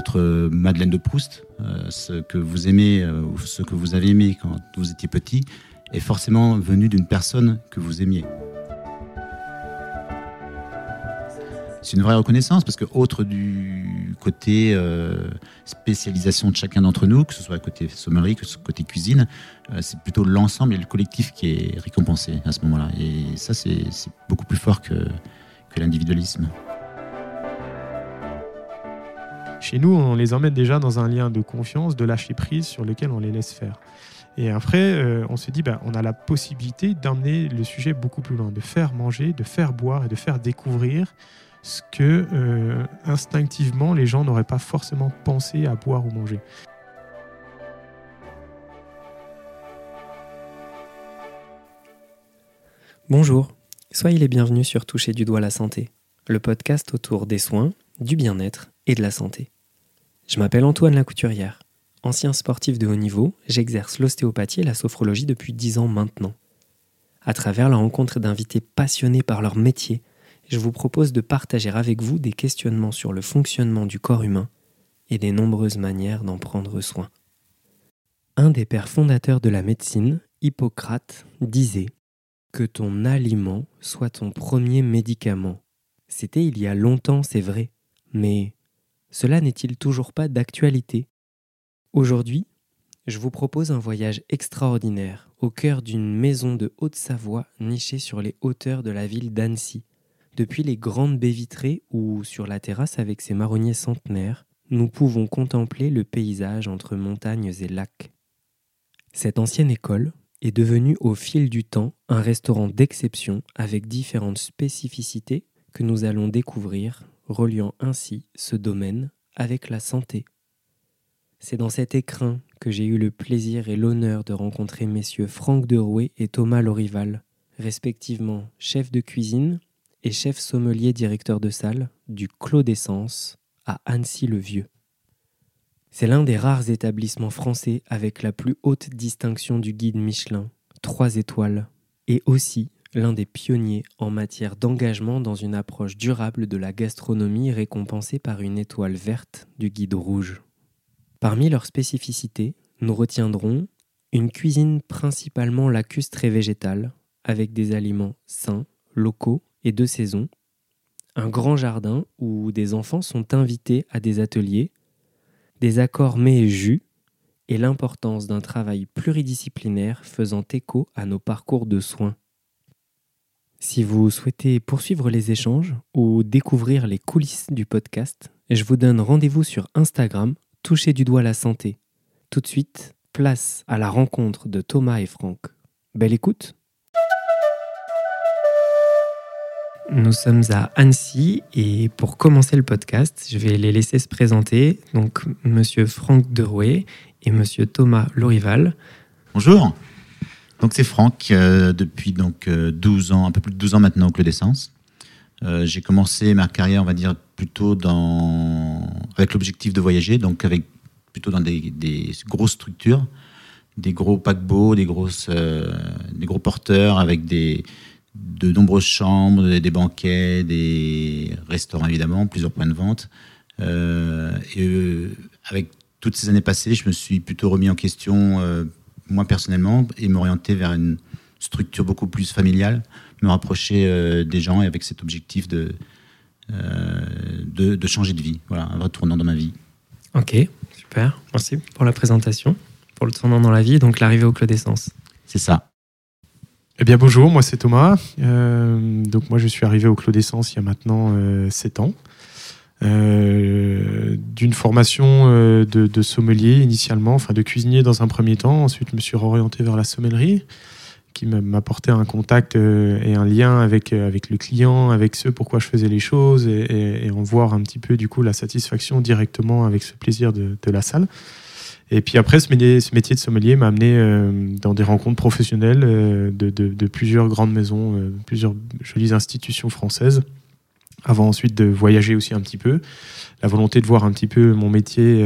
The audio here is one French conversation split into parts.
votre Madeleine de Proust, ce que vous aimez ou ce que vous avez aimé quand vous étiez petit, est forcément venu d'une personne que vous aimiez. c'est une vraie reconnaissance parce que, autre du côté euh, spécialisation de chacun d'entre nous, que ce soit côté sommerie, que ce soit côté cuisine, euh, c'est plutôt l'ensemble et le collectif qui est récompensé à ce moment-là. Et ça, c'est beaucoup plus fort que l'individualisme. Chez nous, on les emmène déjà dans un lien de confiance, de lâcher prise sur lequel on les laisse faire. Et après, euh, on se dit, ben, on a la possibilité d'emmener le sujet beaucoup plus loin, de faire manger, de faire boire et de faire découvrir ce que euh, instinctivement les gens n'auraient pas forcément pensé à boire ou manger. Bonjour, soyez les bienvenus sur Toucher du doigt la santé, le podcast autour des soins, du bien-être et de la santé. Je m'appelle Antoine Lacouturière. Ancien sportif de haut niveau, j'exerce l'ostéopathie et la sophrologie depuis 10 ans maintenant. À travers la rencontre d'invités passionnés par leur métier, je vous propose de partager avec vous des questionnements sur le fonctionnement du corps humain et des nombreuses manières d'en prendre soin. Un des pères fondateurs de la médecine, Hippocrate, disait Que ton aliment soit ton premier médicament. C'était il y a longtemps, c'est vrai, mais cela n'est-il toujours pas d'actualité? Aujourd'hui, je vous propose un voyage extraordinaire au cœur d'une maison de Haute-Savoie nichée sur les hauteurs de la ville d'Annecy, depuis les grandes baies vitrées ou sur la terrasse avec ses marronniers centenaires, nous pouvons contempler le paysage entre montagnes et lacs. Cette ancienne école est devenue au fil du temps un restaurant d'exception avec différentes spécificités que nous allons découvrir, reliant ainsi ce domaine avec la santé. C'est dans cet écrin que j'ai eu le plaisir et l'honneur de rencontrer messieurs Franck Derouet et Thomas Lorival, respectivement chefs de cuisine et chef sommelier directeur de salle du Clos d'Essence à Annecy-le-Vieux. C'est l'un des rares établissements français avec la plus haute distinction du guide Michelin, 3 étoiles, et aussi l'un des pionniers en matière d'engagement dans une approche durable de la gastronomie récompensée par une étoile verte du guide rouge. Parmi leurs spécificités, nous retiendrons une cuisine principalement lacustre et végétale, avec des aliments sains, locaux et de saison, un grand jardin où des enfants sont invités à des ateliers, des accords mets et jus, et l'importance d'un travail pluridisciplinaire faisant écho à nos parcours de soins. Si vous souhaitez poursuivre les échanges ou découvrir les coulisses du podcast, je vous donne rendez-vous sur Instagram, toucher du doigt la santé. Tout de suite, place à la rencontre de Thomas et Franck. Belle écoute Nous sommes à Annecy et pour commencer le podcast, je vais les laisser se présenter. Donc, monsieur Franck Derouet et monsieur Thomas Lorival. Bonjour. Donc, c'est Franck euh, depuis donc 12 euh, ans, un peu plus de 12 ans maintenant au Club d'essence. Euh, j'ai commencé ma carrière, on va dire, plutôt dans, avec l'objectif de voyager, donc avec plutôt dans des, grosses structures, des gros paquebots, des, grosses, des gros porteurs avec des, de nombreuses chambres, des banquets, des restaurants évidemment, plusieurs points de vente. Et avec toutes ces années passées, je me suis plutôt remis en question, moi personnellement, et m'orienter vers une structure beaucoup plus familiale, me rapprocher des gens et avec cet objectif de, de, changer de vie. Voilà, un vrai tournant dans ma vie. Ok, super. Merci pour la présentation, pour le tournant dans la vie, donc l'arrivée au Clos d'essence. C'est ça. Eh bien bonjour, moi c'est Thomas. Euh, donc moi je suis arrivé au Clos d'Essence il y a maintenant euh, 7 ans. Euh, d'une formation euh, de, sommelier initialement, enfin de cuisinier dans un premier temps. Ensuite je me suis orienté vers la sommellerie qui m'apportait un contact et un lien avec, avec le client, avec ce pourquoi je faisais les choses et, en voir un petit peu du coup la satisfaction directement avec ce plaisir de, la salle. Et puis après, ce métier, de sommelier m'a amené euh, dans des rencontres professionnelles euh, de, plusieurs grandes maisons, euh, plusieurs jolies institutions françaises, avant ensuite de voyager aussi un petit peu. La volonté de voir un petit peu mon métier,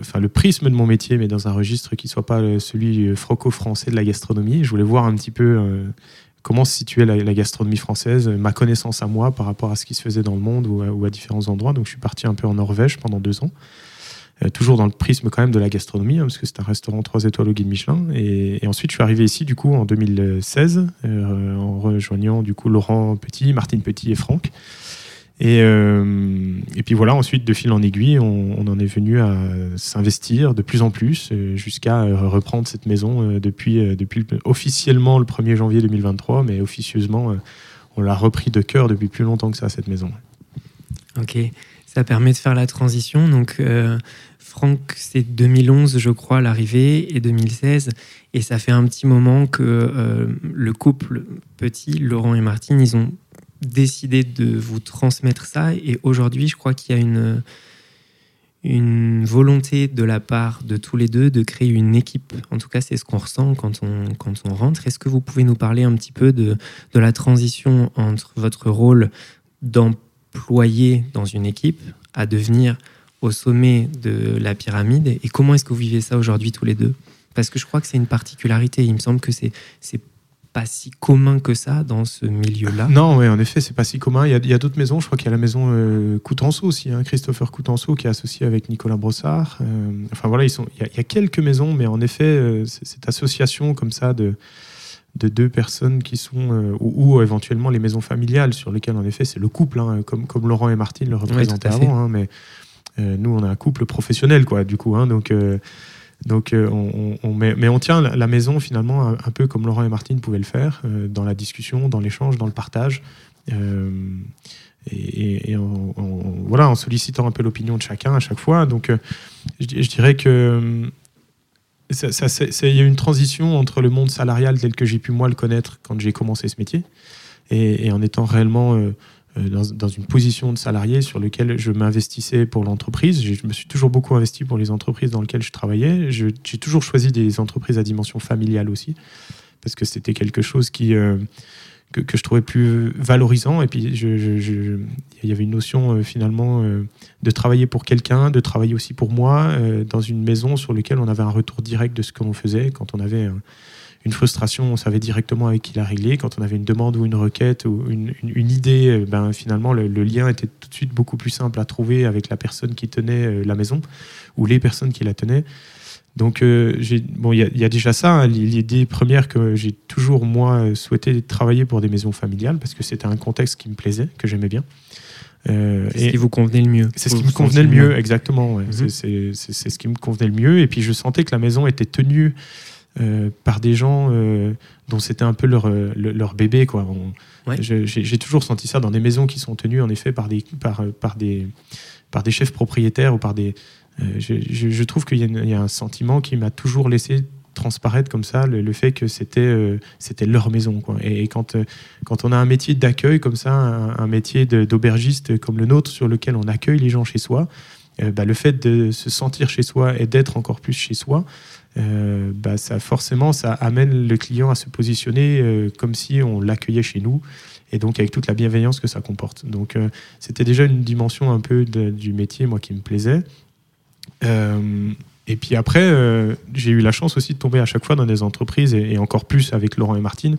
enfin le prisme de mon métier, mais dans un registre qui soit pas celui franco-français de la gastronomie. Je voulais voir un petit peu comment se situait la, gastronomie française, ma connaissance à moi par rapport à ce qui se faisait dans le monde ou à, différents endroits. Donc je suis parti un peu en Norvège pendant deux ans. Toujours dans le prisme quand même de la gastronomie, hein, parce que c'est un restaurant 3 étoiles au guide Michelin. Et, ensuite, je suis arrivé ici, du coup, en 2016, en rejoignant, du coup, Laurent Petit, Martine Petit et Franck. Et, euh, et puis voilà, ensuite, de fil en aiguille, on, en est venu à s'investir de plus en plus euh, jusqu'à euh, reprendre cette maison depuis, depuis officiellement le 1er janvier 2023, mais officieusement, on l'a repris de cœur depuis plus longtemps que ça, cette maison. Ok, ça permet de faire la transition. Donc, Franck, c'est 2011, je crois, l'arrivée, et 2016. Et ça fait un petit moment que le couple petit, Laurent et Martine, ils ont décidé de vous transmettre ça. Et aujourd'hui, je crois qu'il y a une, une volonté de la part de tous les deux de créer une équipe. En tout cas, c'est ce qu'on ressent quand on, quand on rentre. Est-ce que vous pouvez nous parler un petit peu de, de la transition entre votre rôle d'employé dans une équipe à devenir au sommet de la pyramide et comment est-ce que vous vivez ça aujourd'hui tous les deux? Parce que je crois que c'est une particularité. Il me semble que c'est pas si commun que ça dans ce milieu-là. Non, oui, en effet, c'est pas si commun. Il y a, d'autres maisons. Je crois qu'il y a la maison euh, Coutenceau aussi, hein, Christopher Coutenceau, qui est associé avec Nicolas Brossard. Euh, enfin voilà, ils sont. Il y, a, quelques maisons, mais en effet, euh, cette association comme ça de de deux personnes qui sont ou, éventuellement les maisons familiales sur lesquelles en effet c'est le couple, hein, comme comme Laurent et Martine le représentaient avant. Hein, mais nous, on a un couple professionnel, quoi, du coup. Hein, donc donc, euh, on, mais on tient la maison finalement un, peu comme Laurent et Martine pouvaient le faire, euh, dans la discussion, dans l'échange, dans le partage. Euh, et, voilà, en sollicitant un peu l'opinion de chacun à chaque fois. Donc, je, dirais que il y a une transition entre le monde salarial tel que j'ai pu moi le connaître quand j'ai commencé ce métier et, en étant réellement euh, dans, une position de salarié sur lequel je m'investissais pour l'entreprise. Je me suis toujours beaucoup investi pour les entreprises dans lesquelles je travaillais. J'ai toujours choisi des entreprises à dimension familiale aussi, parce que c'était quelque chose qui, euh, que, je trouvais plus valorisant. Et puis, il y avait une notion euh, finalement de travailler pour quelqu'un, de travailler aussi pour moi, dans une maison sur laquelle on avait un retour direct de ce que l'on faisait quand on avait une frustration, on savait directement avec qui la régler. Quand on avait une demande ou une requête ou une, idée, euh, ben, finalement, le, lien était tout de suite beaucoup plus simple à trouver avec la personne qui tenait euh, la maison ou les personnes qui la tenaient. Donc, euh, bon, il y, a déjà ça, hein, l'idée première que j'ai toujours, moi, souhaité travailler pour des maisons familiales parce que c'était un contexte qui me plaisait, que j'aimais bien. c'est ce qui vous convenait le mieux. C'est ce qui me convenait le mieux, exactement. Mhm. C'est ce qui me convenait le mieux. Et puis, je sentais que la maison était tenue euh, par des gens euh, dont c'était un peu leur, euh, leur bébé. Quoi. J'ai toujours senti ça dans des maisons qui sont tenues en effet par des, par, par des, par des chefs propriétaires ou par des. Je, je, trouve qu'il y, y, a un sentiment qui m'a toujours laissé transparaître comme ça le, fait que c'était c'était leur maison quoi. Et, quand quand on a un métier d'accueil comme ça un, métier d'aubergiste comme le nôtre sur lequel on accueille les gens chez soi bah, le fait de se sentir chez soi et d'être encore plus chez soi euh, bah, ça forcément ça amène le client à se positionner euh, comme si on l'accueillait chez nous et donc avec toute la bienveillance que ça comporte. Donc euh, c'était déjà une dimension un peu du métier moi qui me plaisait. et puis après, j'ai eu la chance aussi de tomber à chaque fois dans des entreprises et encore plus avec Laurent et Martine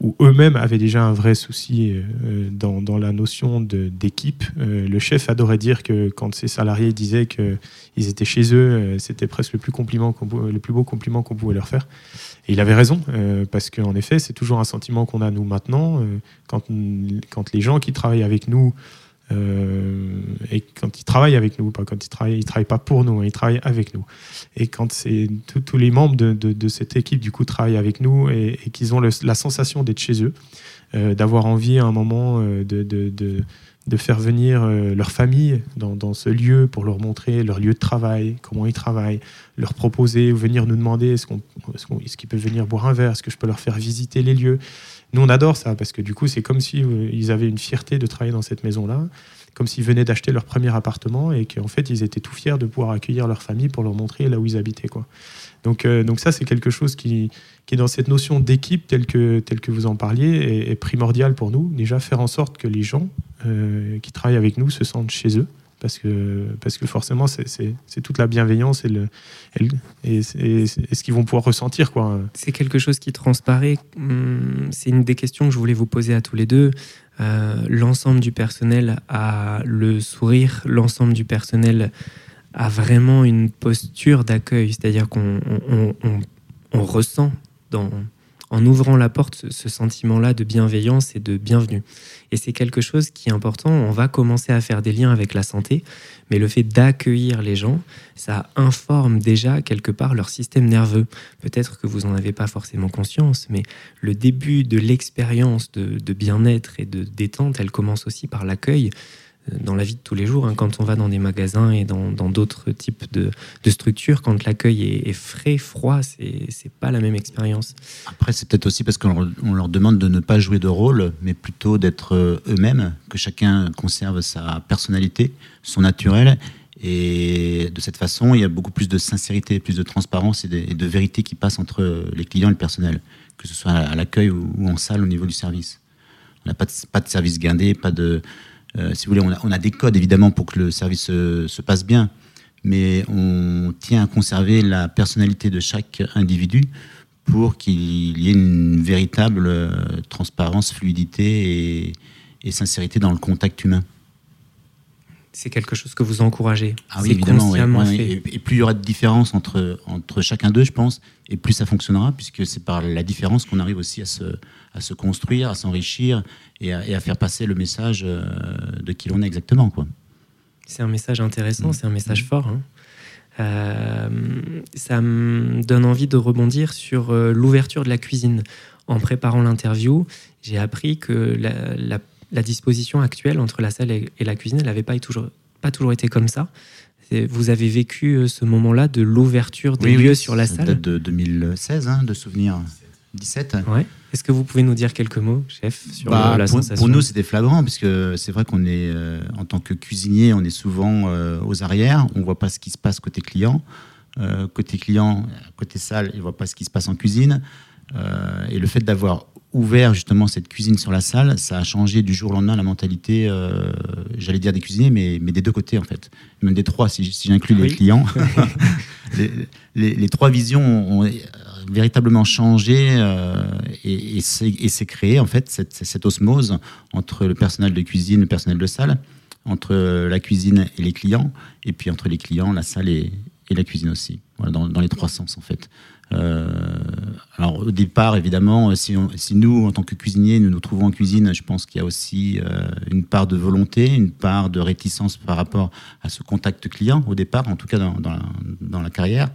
où eux-mêmes avaient déjà un vrai souci euh, dans, dans, la notion d'équipe. Euh, le chef adorait dire que quand ses salariés disaient qu'ils étaient chez eux, euh, c'était presque le plus, compliment le plus beau compliment qu'on pouvait leur faire. Et il avait raison, parce qu'en effet, c'est toujours un sentiment qu'on a nous maintenant, quand, quand les gens qui travaillent avec nous euh, et quand ils travaillent avec nous, pas quand ils travaillent, ils travaillent pas pour nous, hein, ils travaillent avec nous. Et quand c'est tous les membres de, cette équipe du coup travaillent avec nous et, qu'ils ont la sensation d'être chez eux, euh, d'avoir envie à un moment euh, de, faire venir leur famille dans, ce lieu pour leur montrer leur lieu de travail, comment ils travaillent, leur proposer ou venir nous demander est-ce qu'ils peuvent venir boire un verre, est-ce que je peux leur faire visiter les lieux. Nous, on adore ça parce que du coup, c'est comme si euh, ils avaient une fierté de travailler dans cette maison-là, comme s'ils venaient d'acheter leur premier appartement et qu'en fait, ils étaient tout fiers de pouvoir accueillir leur famille pour leur montrer là où ils habitaient. Quoi. Donc, euh, donc ça, c'est quelque chose qui, qui dans cette notion d'équipe telle que, telle que vous en parliez est, primordial pour nous. Déjà, faire en sorte que les gens euh, qui travaillent avec nous se sentent chez eux parce que, parce que forcément, c'est toute la bienveillance et, ce qu'ils vont pouvoir ressentir. C'est quelque chose qui transparaît. Hum, c'est une des questions que je voulais vous poser à tous les deux. Euh, l'ensemble du personnel a le sourire, l'ensemble du personnel a vraiment une posture d'accueil, c'est-à-dire qu'on on, ressent dans, en ouvrant la porte ce sentiment-là de bienveillance et de bienvenue. Et c'est quelque chose qui est important. On va commencer à faire des liens avec la santé, mais le fait d'accueillir les gens, ça informe déjà quelque part leur système nerveux. Peut-être que vous n'en avez pas forcément conscience, mais le début de l'expérience de, de bien-être et de détente, elle commence aussi par l'accueil dans la vie de tous les jours, hein, quand on va dans des magasins et dans d'autres types de, structures, quand l'accueil est, frais, froid, c'est pas la même expérience. Après, c'est peut-être aussi parce qu'on leur demande de ne pas jouer de rôle, mais plutôt d'être euh, eux-mêmes, que chacun conserve sa personnalité, son naturel. Et de cette façon, il y a beaucoup plus de sincérité, plus de transparence et de, vérité qui passe entre les clients et le personnel, que ce soit à l'accueil ou, en salle au niveau du service. On n'a pas, pas de service guindé, pas de euh, si vous voulez, on a, des codes évidemment pour que le service se, passe bien, mais on tient à conserver la personnalité de chaque individu pour qu'il y ait une véritable euh, transparence, fluidité et, sincérité dans le contact humain c'est quelque chose que vous encouragez. Ah oui, évidemment. Et, plus il y aura de différence entre, entre chacun d'eux, je pense, et plus ça fonctionnera, puisque c'est par la différence qu'on arrive aussi à se, à se construire, à s'enrichir et, à faire passer le message euh, de qui l'on est exactement. Quoi. C'est un message intéressant, mm. c'est un message mm. fort. Hein. Euh, ça me donne envie de rebondir sur euh, l'ouverture de la cuisine. En préparant l'interview, j'ai appris que la la disposition actuelle entre la salle et, la cuisine, elle n'avait pas toujours, pas toujours été comme ça. Vous avez vécu euh, ce moment-là de l'ouverture des lieux sur la salle date de 2016, hein, de souvenir. 17. Ouais. Est-ce que vous pouvez nous dire quelques mots, chef, sur bah, la pour, sensation Pour nous, c'était flagrant, puisque c'est vrai qu'on est, euh, en tant que cuisinier, on est souvent euh, aux arrières, on ne voit pas ce qui se passe côté client. côté client, côté salle, il ne voit pas ce qui se passe en cuisine. Et le fait d'avoir ouvert justement cette cuisine sur la salle, ça a changé du jour au lendemain la mentalité, euh, j'allais dire des cuisiniers, mais, mais, des deux côtés en fait, même des trois si, j'inclus les clients. les, trois visions ont, véritablement changé euh, et, et c'est créé en fait cette, cette, osmose entre le personnel de cuisine, le personnel de salle, entre la cuisine et les clients, et puis entre les clients, la salle et, et la cuisine aussi, voilà, dans, dans, les trois sens en fait. Euh, alors au départ, évidemment, si, si, nous, en tant que cuisiniers, nous nous trouvons en cuisine, je pense qu'il y a aussi euh, une part de volonté, une part de réticence par rapport à ce contact client au départ, en tout cas dans, la, carrière.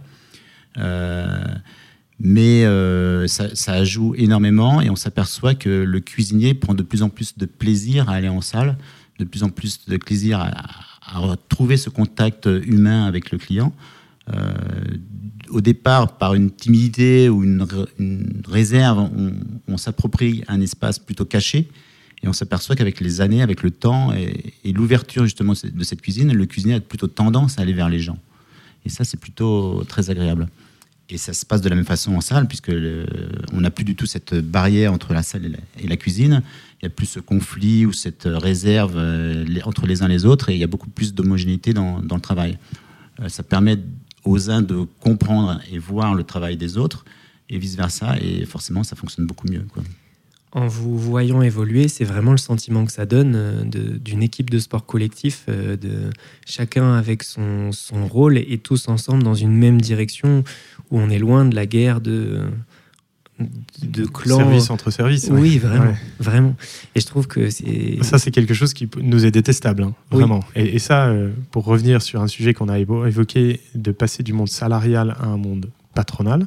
Euh, mais ça, ça, joue énormément et on s'aperçoit que le cuisinier prend de plus en plus de plaisir à aller en salle, de plus en plus de plaisir à, retrouver ce contact humain avec le client. Euh, au départ, par une timidité ou une, réserve, on, s'approprie un espace plutôt caché. Et on s'aperçoit qu'avec les années, avec le temps et, l'ouverture justement de cette cuisine, le cuisinier a plutôt tendance à aller vers les gens. Et ça, c'est plutôt très agréable. Et ça se passe de la même façon en salle, puisque on n'a plus du tout cette barrière entre la salle et la, cuisine. Il n'y a plus ce conflit ou cette réserve euh, entre les uns les autres, et il y a beaucoup plus d'homogénéité dans, dans, le travail. Euh, ça permet aux uns de comprendre et voir le travail des autres, et vice-versa, et forcément, ça fonctionne beaucoup mieux. En vous voyant évoluer, c'est vraiment le sentiment que ça donne euh, d'une équipe de sport collectif, euh, de chacun avec son, son, rôle et tous ensemble dans une même direction, où on est loin de la guerre de, de clans. Service entre services. Oui, vraiment, vraiment. Et je trouve que c'est. Ça, c'est quelque chose qui nous est détestable, hein, vraiment. Et, ça, euh, pour revenir sur un sujet qu'on a évoqué, de passer du monde salarial à un monde patronal,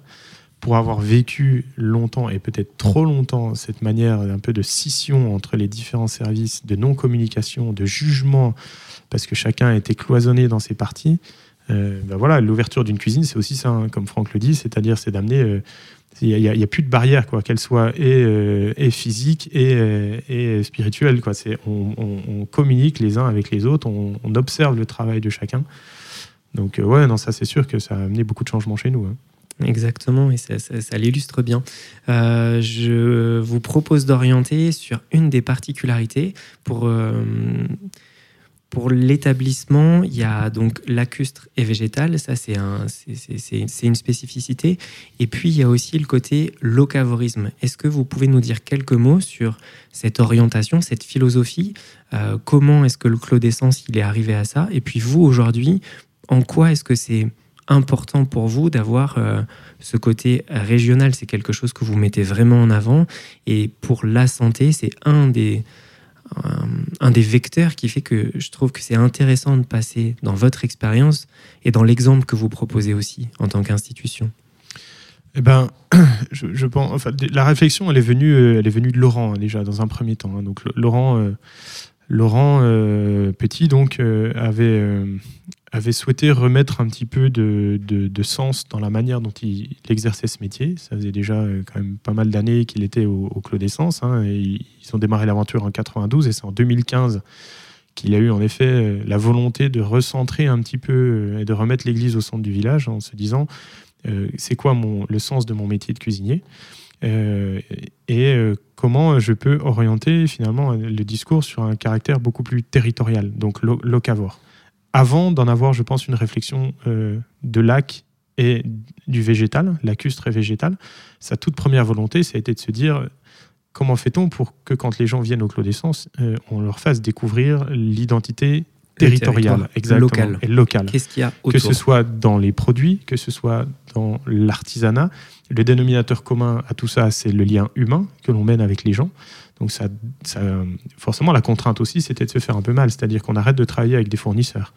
pour avoir vécu longtemps et peut-être trop longtemps cette manière un peu de scission entre les différents services, de non-communication, de jugement, parce que chacun était cloisonné dans ses parties. Euh, ben voilà, l'ouverture d'une cuisine, c'est aussi ça, hein, comme Franck le dit, c'est-à-dire c'est d'amener euh, il n'y a, plus de barrière, quoi, qu'elle soit et, euh, et physique et, euh, et spirituelle. Quoi. C'est, on, communique les uns avec les autres, on, observe le travail de chacun. Donc, euh, ouais, non, ça, c'est sûr que ça a amené beaucoup de changements chez nous. Hein. Exactement, et ça, l'illustre bien. je vous propose d'orienter sur une des particularités pour pour l'établissement, il y a donc lacustre et végétal, ça c'est un, c'est une spécificité. Et puis il y a aussi le côté locavorisme. Est-ce que vous pouvez nous dire quelques mots sur cette orientation, cette philosophie? Euh, Comment est-ce que le Clos d'essence il est arrivé à ça? Et puis vous aujourd'hui, en quoi est-ce que c'est important pour vous d'avoir euh, ce côté régional? C'est quelque chose que vous mettez vraiment en avant. Et pour la santé, c'est un des un, des vecteurs qui fait que je trouve que c'est intéressant de passer dans votre expérience et dans l'exemple que vous proposez aussi en tant qu'institution. Eh ben, je, pense, enfin, la réflexion, elle est venue, euh, elle est venue de Laurent hein, déjà dans un premier temps. Hein. Donc Laurent, euh, Laurent euh, Petit donc avait avait souhaité remettre un petit peu de, de, sens dans la manière dont il, exerçait ce métier. Ça faisait déjà euh, quand même pas mal d'années qu'il était au, au Clos d'Essence. Hein, ils ont démarré l'aventure en 92 et c'est en 2015 qu'il a eu en effet euh, la volonté de recentrer un petit peu euh, et de remettre l'église au centre du village en se disant c'est quoi le sens de mon métier de cuisinier et comment je peux orienter finalement le discours sur un caractère beaucoup plus territorial, donc locavore avant d'en avoir, je pense, une réflexion euh, de lac et du végétal, lacustre et végétal, sa toute première volonté, ça a été de se dire comment fait-on pour que quand les gens viennent au Clos d'Essence, euh, on leur fasse découvrir l'identité territoriale, exactement, et locale. Qu'est-ce qu'il y a Que ce soit dans les produits, que ce soit dans l'artisanat, le dénominateur commun à tout ça, c'est le lien humain que l'on mène avec les gens. Donc ça, forcément, la contrainte aussi, c'était de se faire un peu mal, c'est-à-dire qu'on arrête de travailler avec des fournisseurs.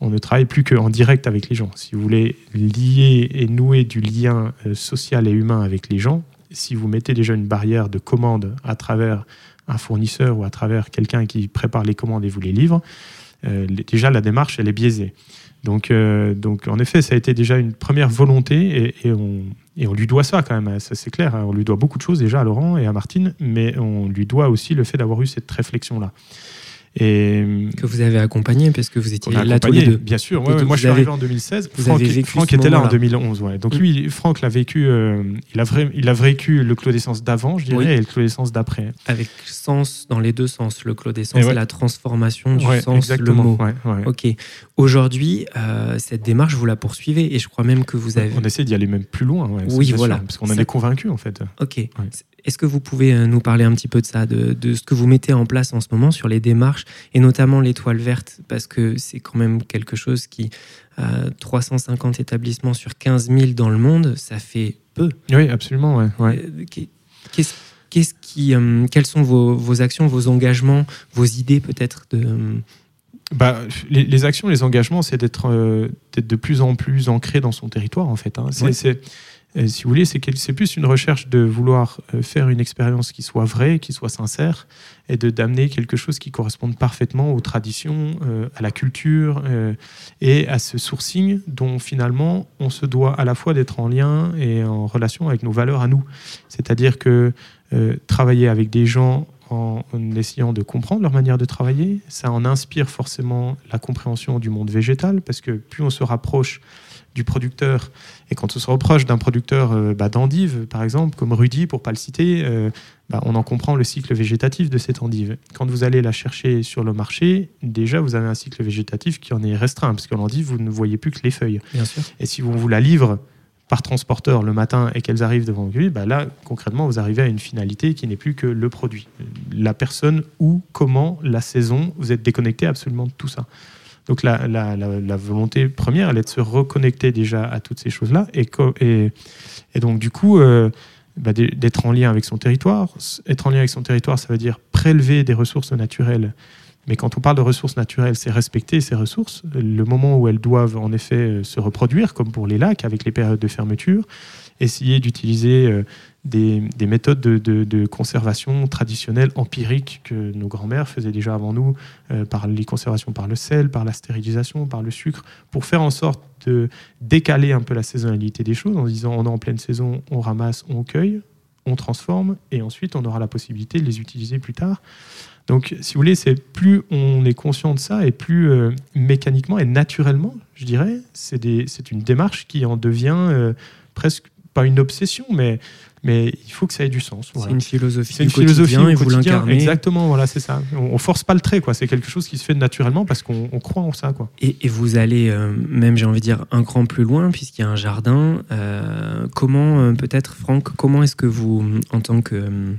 On ne travaille plus qu'en direct avec les gens. Si vous voulez lier et nouer du lien euh, social et humain avec les gens, si vous mettez déjà une barrière de commande à travers un fournisseur ou à travers quelqu'un qui prépare les commandes et vous les livre, euh, déjà la démarche, elle est biaisée. Donc, euh, donc, en effet, ça a été déjà une première volonté et, on, et on, lui doit ça quand même, ça c'est clair. Hein. On lui doit beaucoup de choses déjà à Laurent et à Martine, mais on lui doit aussi le fait d'avoir eu cette réflexion-là. Et que vous avez accompagné parce que vous étiez là tous les deux. Bien sûr, moi je suis arrivé en 2016. Franck, était là en 2011. Ouais. Donc lui, Franck l'a vécu, euh, il, a il a vécu le Clos d'essence d'avant, je dirais, et le Clos d'essence d'après. Avec sens dans les deux sens, le Clos d'essence et la transformation du sens, le mot. Ok. Aujourd'hui, euh, cette démarche, vous la poursuivez et je crois même que vous avez. On essaie d'y aller même plus loin. oui, voilà. parce qu'on en est convaincu en fait. Ok. Est-ce que vous pouvez euh, nous parler un petit peu de ça, de, ce que vous mettez en place en ce moment sur les démarches, et notamment l'étoile verte, parce que c'est quand même quelque chose qui, 350 euh, établissements sur 15 000 dans le monde, ça fait peu. Oui, absolument. Ouais, euh, Qu'est-ce, qui, quelles sont vos, actions, vos engagements, vos idées peut-être de... Bah, les, actions, les engagements, c'est d'être, de plus en plus ancré dans son territoire, en fait. Hein. C'est, si vous voulez, c'est plus une recherche de vouloir euh, faire une expérience qui soit vraie, qui soit sincère, et de d'amener quelque chose qui corresponde parfaitement aux traditions, euh, à la culture euh, et à ce sourcing dont finalement on se doit à la fois d'être en lien et en relation avec nos valeurs à nous. C'est-à-dire que travailler avec des gens en, essayant de comprendre leur manière de travailler, ça en inspire forcément la compréhension du monde végétal, parce que plus on se rapproche du producteur. Et quand on se reproche d'un producteur euh, bah, d'endive, par exemple, comme Rudy, pour pas le citer, euh, bah, on en comprend le cycle végétatif de cette endive. Quand vous allez la chercher sur le marché, déjà, vous avez un cycle végétatif qui en est restreint, parce que l'endive, vous ne voyez plus que les feuilles. Et si on vous la livre par transporteur le matin et qu'elles arrivent devant vous, bah là, concrètement, vous arrivez à une finalité qui n'est plus que le produit. La personne, où, comment, la saison, vous êtes déconnecté absolument de tout ça. Donc la, volonté première, elle est de se reconnecter déjà à toutes ces choses-là. Et, donc du coup, euh, bah, d'être en lien avec son territoire. Être en lien avec son territoire, ça veut dire prélever des ressources naturelles. Mais quand on parle de ressources naturelles, c'est respecter ces ressources. Le moment où elles doivent en effet euh, se reproduire, comme pour les lacs, avec les périodes de fermeture, essayer d'utiliser euh, des, méthodes de, conservation traditionnelles, empiriques, que nos grands-mères faisaient déjà avant nous, euh, par les conservations par le sel, par la stérilisation, par le sucre, pour faire en sorte de décaler un peu la saisonnalité des choses, en disant on est en pleine saison, on ramasse, on cueille, on transforme, et ensuite on aura la possibilité de les utiliser plus tard. Donc, si vous voulez, plus on est conscient de ça, et plus euh, mécaniquement et naturellement, je dirais, c'est une démarche qui en devient presque pas une obsession, mais mais il faut que ça ait du sens. C'est une philosophie. C'est une philosophie et vous l'incarnez. Exactement, voilà, c'est ça. On, on force pas le trait, quoi. C'est quelque chose qui se fait naturellement parce qu'on on croit en ça, quoi. Et, et vous allez euh, même, j'ai envie de dire, un cran plus loin, puisqu'il y a un jardin. Euh, comment, euh, peut-être, Franck, comment est-ce que vous, en tant que. euh,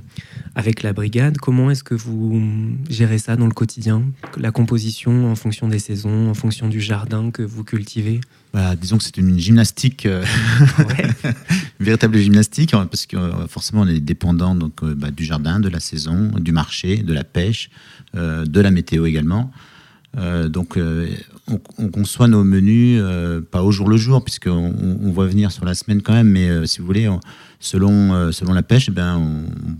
avec la brigade, comment est-ce que vous gérez ça dans le quotidien? La composition en fonction des saisons, en fonction du jardin que vous cultivez? Voilà, disons que c'est une gymnastique, euh, Ouais. une véritable gymnastique, hein, parce que euh, forcément on est dépendant donc, euh, bah, du jardin, de la saison, du marché, de la pêche, euh, de la météo également. Euh, donc euh, on, on conçoit nos menus euh, pas au jour le jour, puisqu'on on, va venir sur la semaine quand même, mais euh, si vous voulez, on- selon, euh, selon la pêche, eh ben,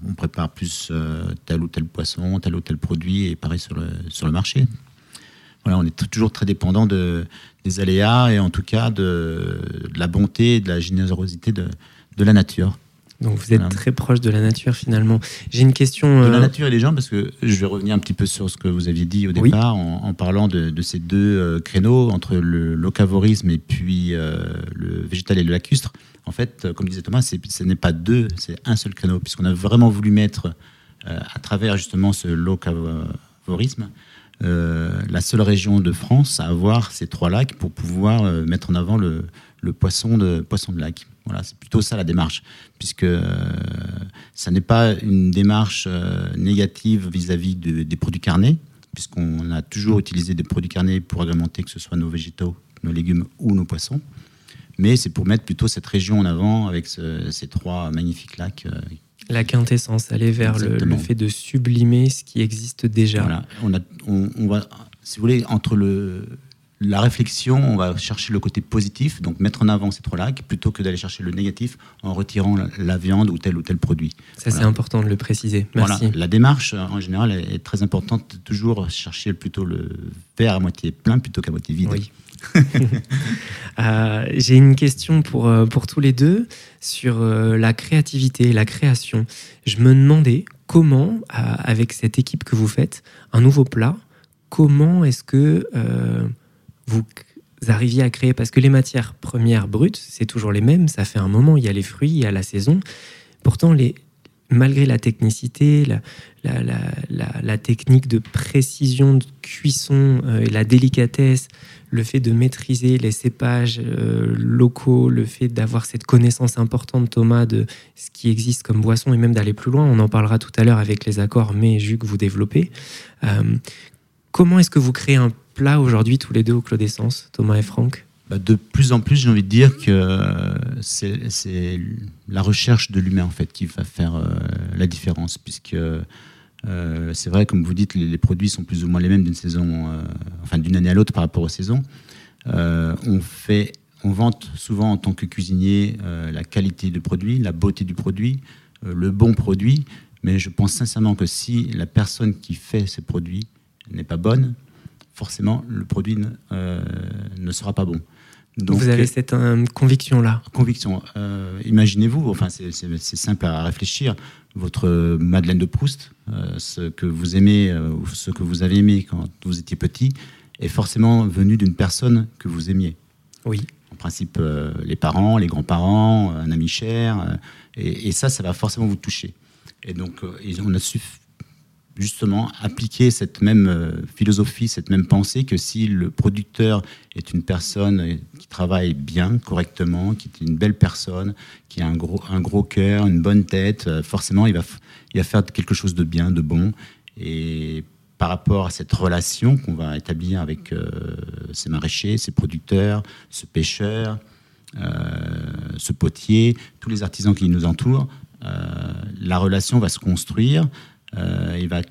on, prépare plus euh, tel ou tel poisson, tel ou tel produit, et pareil sur le, sur le marché. Voilà, on est toujours très dépendant de, des aléas et en tout cas de, de la bonté et de la générosité de, de la nature. Donc vous êtes Voilà. très proche de la nature finalement. J'ai une question. De la euh, nature et des gens, parce que je vais revenir un petit peu sur ce que vous aviez dit au Oui. départ en, en parlant de, de ces deux euh, créneaux entre le locavorisme et puis euh, le végétal et le lacustre. En fait, comme disait Thomas, ce n'est pas deux, c'est un seul créneau, puisqu'on a vraiment voulu mettre à travers justement ce locavorisme euh, la seule région de France à avoir ces trois lacs pour pouvoir euh, mettre en avant le, poisson, de, poisson de lac. Voilà, c'est plutôt ça la démarche, puisque euh, ça n'est pas une démarche négative vis-à-vis de- des produits carnés, puisqu'on a toujours utilisé des produits carnés pour agrémenter que ce soit nos végétaux, nos légumes ou nos poissons. Mais c'est pour mettre plutôt cette région en avant avec ce- ces trois magnifiques lacs. La quintessence, aller vers le, fait de sublimer ce qui existe déjà. Voilà, on, a, on, on va, si vous voulez, entre le, la réflexion, on va chercher le côté positif, donc mettre en avant ces trois lacs, plutôt que d'aller chercher le négatif en retirant la, la viande ou tel ou tel produit. Ça, c'est important de le préciser. Merci. Voilà, la démarche en général est, très importante, toujours chercher plutôt le verre à moitié plein plutôt qu'à moitié vide. Oui. Euh, J'ai une question pour, euh, pour tous les deux sur euh, la créativité, la création. Je me demandais comment, avec cette équipe que vous faites, un nouveau plat, comment est-ce que vous arriviez à créer? Parce que les matières premières brutes, c'est toujours les mêmes, ça fait un moment, il y a les fruits, il y a la saison. Pourtant, les, malgré la technicité, la, technique de précision de cuisson euh, et la délicatesse, le fait de maîtriser les cépages euh, locaux, le fait d'avoir cette connaissance importante, Thomas, de ce qui existe comme boisson et même d'aller plus loin, on en parlera tout à l'heure avec les accords mais jus que vous développez. Euh, comment est-ce que vous créez un plat aujourd'hui tous les deux au Clos d'Essence, Thomas et Franck? Bah, de plus en plus, j'ai envie de dire que euh, c'est la recherche de l'humain en fait qui va faire euh, la différence, puisque euh, c'est vrai, comme vous dites, les, produits sont plus ou moins les mêmes d'une saison, enfin d'une année à l'autre par rapport aux saisons. On fait, on vante souvent en tant que cuisinier la qualité du produit, la beauté du produit, le bon produit, mais je pense sincèrement que si la personne qui fait ces produits n'est pas bonne, forcément le produit ne, euh, ne sera pas bon. Donc, Vous avez cette euh, conviction-là? Conviction. Euh, Imaginez-vous, enfin c'est- simple à réfléchir, votre Madeleine de Proust, euh, ce que vous aimez, euh, ou ce que vous avez aimé quand vous étiez petit, est forcément venu d'une personne que vous aimiez. Oui. En principe, les parents, les grands-parents, un ami cher, et, et ça, ça va forcément vous toucher. Et donc, on a su justement appliquer cette même euh, philosophie, cette même pensée que si le producteur est une personne euh, qui travaille bien, correctement, qui est une belle personne, qui a un gros, un gros cœur, une bonne tête, euh, forcément, il va, il va faire quelque chose de bien, de bon. Et par rapport à cette relation qu'on va établir avec ces maraîchers, ces producteurs, ce pêcheur, ce potier, tous les artisans qui nous entourent, la relation va se construire. Euh, il va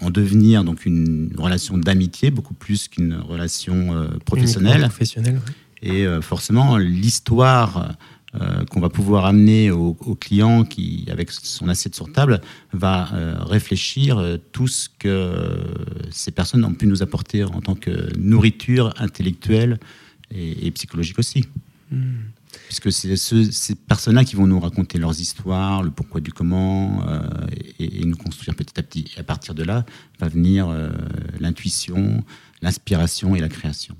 en devenir donc une relation d'amitié beaucoup plus qu'une relation euh, professionnelle. Professionnelle, ouais. Et euh, forcément, l'histoire euh, qu'on va pouvoir amener au, au client qui, avec son assiette sur table, va euh, réfléchir euh, tout ce que ces personnes ont pu nous apporter en tant que nourriture intellectuelle et, et psychologique aussi. Hmm. Puisque c'est ce- ces personnes-là qui vont nous raconter leurs histoires, le pourquoi du comment, euh, et, et nous construire petit à petit. Et à partir de là, va venir euh, l'intuition, l'inspiration et la création.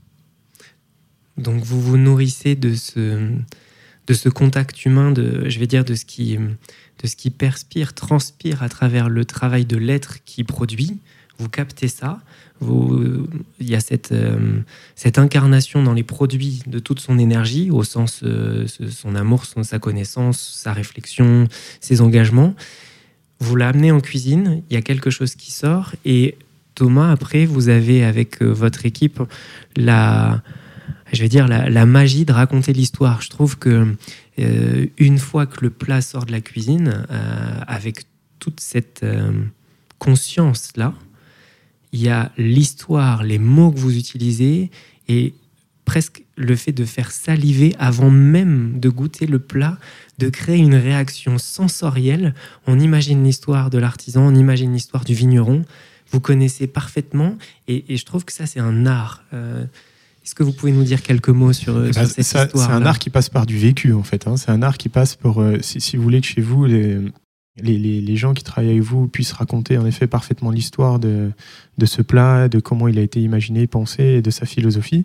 Donc vous vous nourrissez de ce, de ce contact humain, de, je vais dire, de ce qui, de ce qui perspire, transpire à travers le travail de l'être qui produit. Vous captez ça. Il y a cette, euh, cette incarnation dans les produits de toute son énergie, au sens euh, son amour, son, sa connaissance, sa réflexion, ses engagements. Vous l'amenez en cuisine, il y a quelque chose qui sort et Thomas, après, vous avez avec euh, votre équipe la, je vais dire, la, magie de raconter l'histoire. Je trouve que euh, une fois que le plat sort de la cuisine, avec toute cette conscience-là, il y a l'histoire, les mots que vous utilisez et presque le fait de faire saliver avant même de goûter le plat, de créer une réaction sensorielle. On imagine l'histoire de l'artisan, on imagine l'histoire du vigneron vous connaissez parfaitement. Et, je trouve que ça, c'est un art. Euh, est-ce que vous pouvez nous dire quelques mots sur, euh, bah, cette histoire C'est un art qui passe par du vécu, en fait. Hein. C'est un art qui passe pour, euh, si, si, vous voulez que chez vous, les, les, les, gens qui travaillent avec vous puissent raconter en effet parfaitement l'histoire de, de ce plat, de comment il a été imaginé, pensé et de sa philosophie,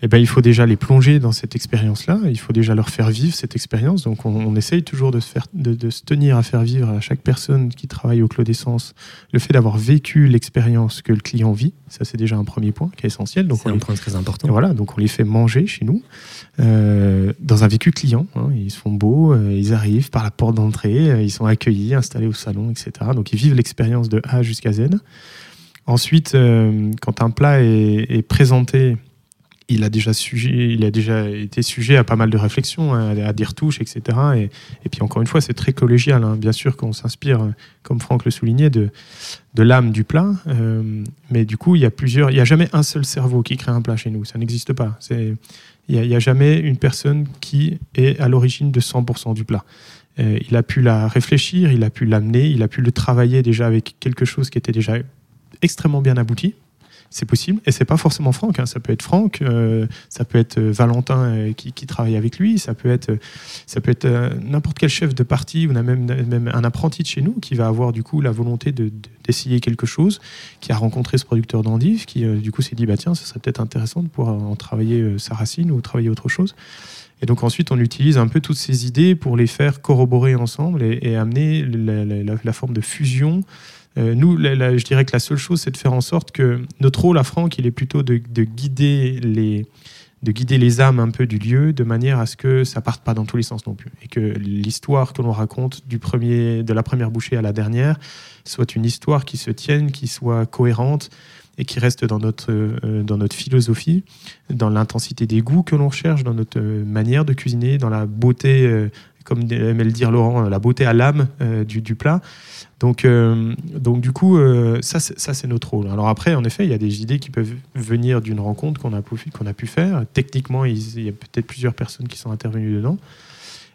eh ben, il faut déjà les plonger dans cette expérience-là, il faut déjà leur faire vivre cette expérience. Donc on, essaye toujours de se, faire, de, se tenir à faire vivre à chaque personne qui travaille au Clos d'Essence le fait d'avoir vécu l'expérience que le client vit. Ça, c'est déjà un premier point qui est essentiel. C'est un point très important. Voilà, donc on les fait manger chez nous euh, dans un vécu client. Hein. Ils se font beaux, euh, ils arrivent par la porte d'entrée, euh, ils sont accueillis, installés au salon, etc. Donc ils vivent l'expérience de A jusqu'à Z. Ensuite, quand un plat est, présenté il a déjà été sujet à pas mal de réflexions, hein, à, des retouches, etc. Et, puis encore une fois, c'est très collégial. Hein. Bien sûr qu'on s'inspire, comme Franck le soulignait, de, l'âme du plat. mais du coup, il y a plusieurs. Il n'y a jamais un seul cerveau qui crée un plat chez nous. Ça n'existe pas. Il n'y a, jamais une personne qui est à l'origine de 100% du plat. Euh, il a pu la réfléchir, il a pu l'amener, il a pu le travailler déjà avec quelque chose qui était déjà extrêmement bien abouti, c'est possible. Et c'est pas forcément Franck. Hein. Ça peut être Franck, euh, ça peut être euh, Valentin euh, qui, travaille avec lui, ça peut être, ça peut être n'importe quel chef de parti ou même, même un apprenti de chez nous qui va avoir du coup la volonté de, d'essayer quelque chose, qui a rencontré ce producteur d'endives, qui du coup s'est dit bah tiens, ce serait peut-être intéressant de pouvoir en travailler sa racine ou travailler autre chose. Et donc ensuite, on utilise un peu toutes ces idées pour les faire corroborer ensemble et, amener la, forme de fusion euh, nous, je dirais que la seule chose, c'est de faire en sorte que notre rôle à Franck, il est plutôt de, guider les de guider les âmes un peu du lieu de manière à ce que ça parte pas dans tous les sens non plus. Et que l'histoire que l'on raconte du premier de la première bouchée à la dernière soit une histoire qui se tienne qui soit cohérente et qui reste dans notre, euh, dans notre philosophie, dans l'intensité des goûts que l'on cherche, dans notre manière de cuisiner, dans la beauté, euh, comme aimait le dire Laurent, la beauté à l'âme du, du, plat. Donc, euh, donc du coup, euh, ça, c'est notre rôle. Alors après, en effet, il y a des idées qui peuvent venir d'une rencontre qu'on a, qu'on a pu faire. Techniquement, il, y a peut-être plusieurs personnes qui sont intervenues dedans.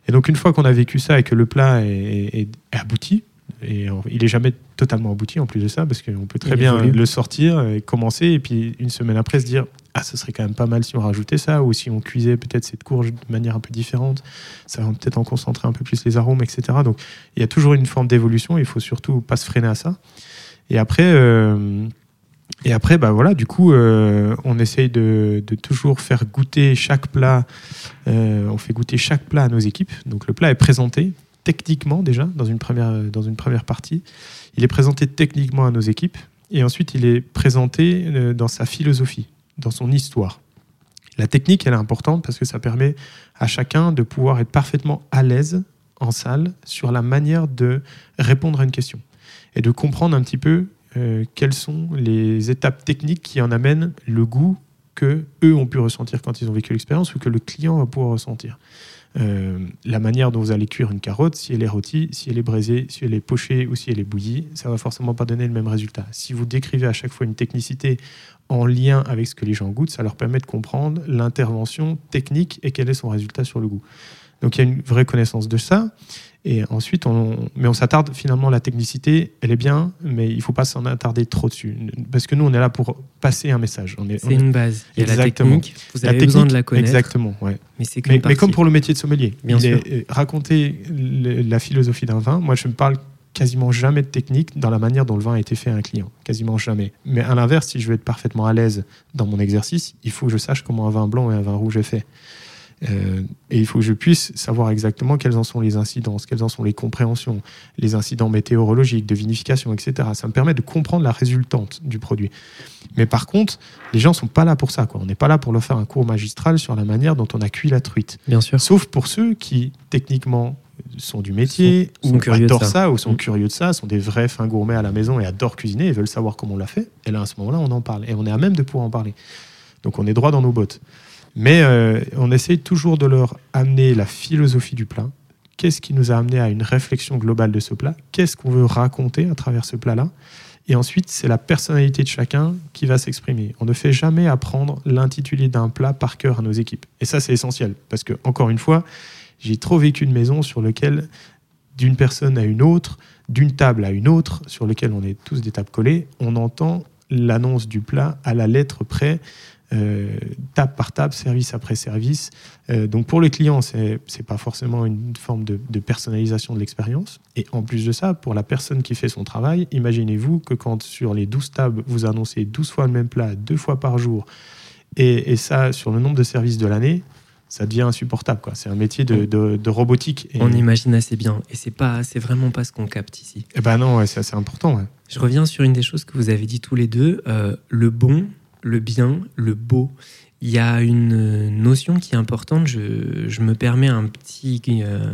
Et donc, une fois qu'on a vécu ça et que le plat est abouti, et il est jamais totalement abouti en plus de ça, parce qu'on peut très bien le sortir et commencer, et puis une semaine après se dire Ah, ce serait quand même pas mal si on rajoutait ça, ou si on cuisait peut-être cette courge de manière un peu différente, ça va peut-être en concentrer un peu plus les arômes, etc. Donc il y a toujours une forme d'évolution, il faut surtout pas se freiner à ça. Et après. Euh, et après, bah voilà, du coup, euh, on essaye de, toujours faire goûter chaque plat. Euh, on fait goûter chaque plat à nos équipes. Donc le plat est présenté techniquement déjà dans une première, dans une première partie. Il est présenté techniquement à nos équipes et ensuite il est présenté euh, dans sa philosophie, dans son histoire. La technique, elle est importante parce que ça permet à chacun de pouvoir être parfaitement à l'aise en salle sur la manière de répondre à une question et de comprendre un petit peu euh, quelles sont les étapes techniques qui en amènent le goût que eux ont pu ressentir quand ils ont vécu l'expérience ou que le client va pouvoir ressentir. Euh, la manière dont vous allez cuire une carotte, si elle est rôtie, si elle est braisée, si elle est pochée ou si elle est bouillie, ça va forcément pas donner le même résultat. Si vous décrivez à chaque fois une technicité en lien avec ce que les gens goûtent, ça leur permet de comprendre l'intervention technique et quel est son résultat sur le goût. Donc il y a une vraie connaissance de ça. Et ensuite, on, mais on s'attarde finalement la technicité, elle est bien, mais il ne faut pas s'en attarder trop dessus. Parce que nous, on est là pour passer un message. C'est une base. Il y a la technique, vous avez besoin de la connaître. Exactement, ouais. Mais, mais, mais, comme pour le métier de sommelier, bien sûr. Euh, raconter la philosophie d'un vin, moi je me parle quasiment jamais de technique dans la manière dont le vin a été fait à un client. Quasiment jamais. Mais à l'inverse, si je veux être parfaitement à l'aise dans mon exercice, il faut que je sache comment un vin blanc et un vin rouge est fait. Euh, et il faut que je puisse savoir exactement quelles en sont les incidences, quelles en sont les compréhensions, les incidents météorologiques, de vinification, etc. Ça me permet de comprendre la résultante du produit. Mais par contre, les gens sont pas là pour ça. Quoi. On n'est pas là pour leur faire un cours magistral sur la manière dont on a cuit la truite. Bien sûr. Sauf pour ceux qui, techniquement, sont du métier, Sont- sont ou curieux adorent ça. ça. ou sont Mm. curieux de ça, sont des vrais fins gourmets à la maison et adorent cuisiner et veulent savoir comment on l'a fait. Et là, à ce moment-là, on en parle. Et on est à même de pouvoir en parler. Donc on est droit dans nos bottes. Mais euh, on essaye toujours de leur amener la philosophie du plat. Qu'est-ce qui nous a amené à une réflexion globale de ce plat? Qu'est-ce qu'on veut raconter à travers ce plat-là? Et ensuite, c'est la personnalité de chacun qui va s'exprimer. On ne fait jamais apprendre l'intitulé d'un plat par cœur à nos équipes. Et ça, c'est essentiel. Parce que, encore une fois, j'ai trop vécu de maisons sur lesquelles, d'une personne à une autre, d'une table à une autre, sur lesquelles on est tous des tables collées, on entend l'annonce du plat à la lettre près, euh, table par table, service après service. Euh, donc pour le client, c'est n'est pas forcément une forme de, de personnalisation de l'expérience. Et en plus de ça, pour la personne qui fait son travail, imaginez-vous que quand sur les 12 tables, vous annoncez 12 fois le même plat, deux fois par jour, et, et ça sur le nombre de services de l'année, ça devient insupportable. quoi. C'est un métier de, de- de robotique. Et, On imagine assez bien. Et c'est pas, c'est vraiment pas ce qu'on capte ici. Eh ben non, ouais, c'est assez important. ouais. Je reviens sur une des choses que vous avez dit tous les deux, euh, le bon, le bien, le beau. Il y a une notion qui est importante. Je, me permets un petit, euh,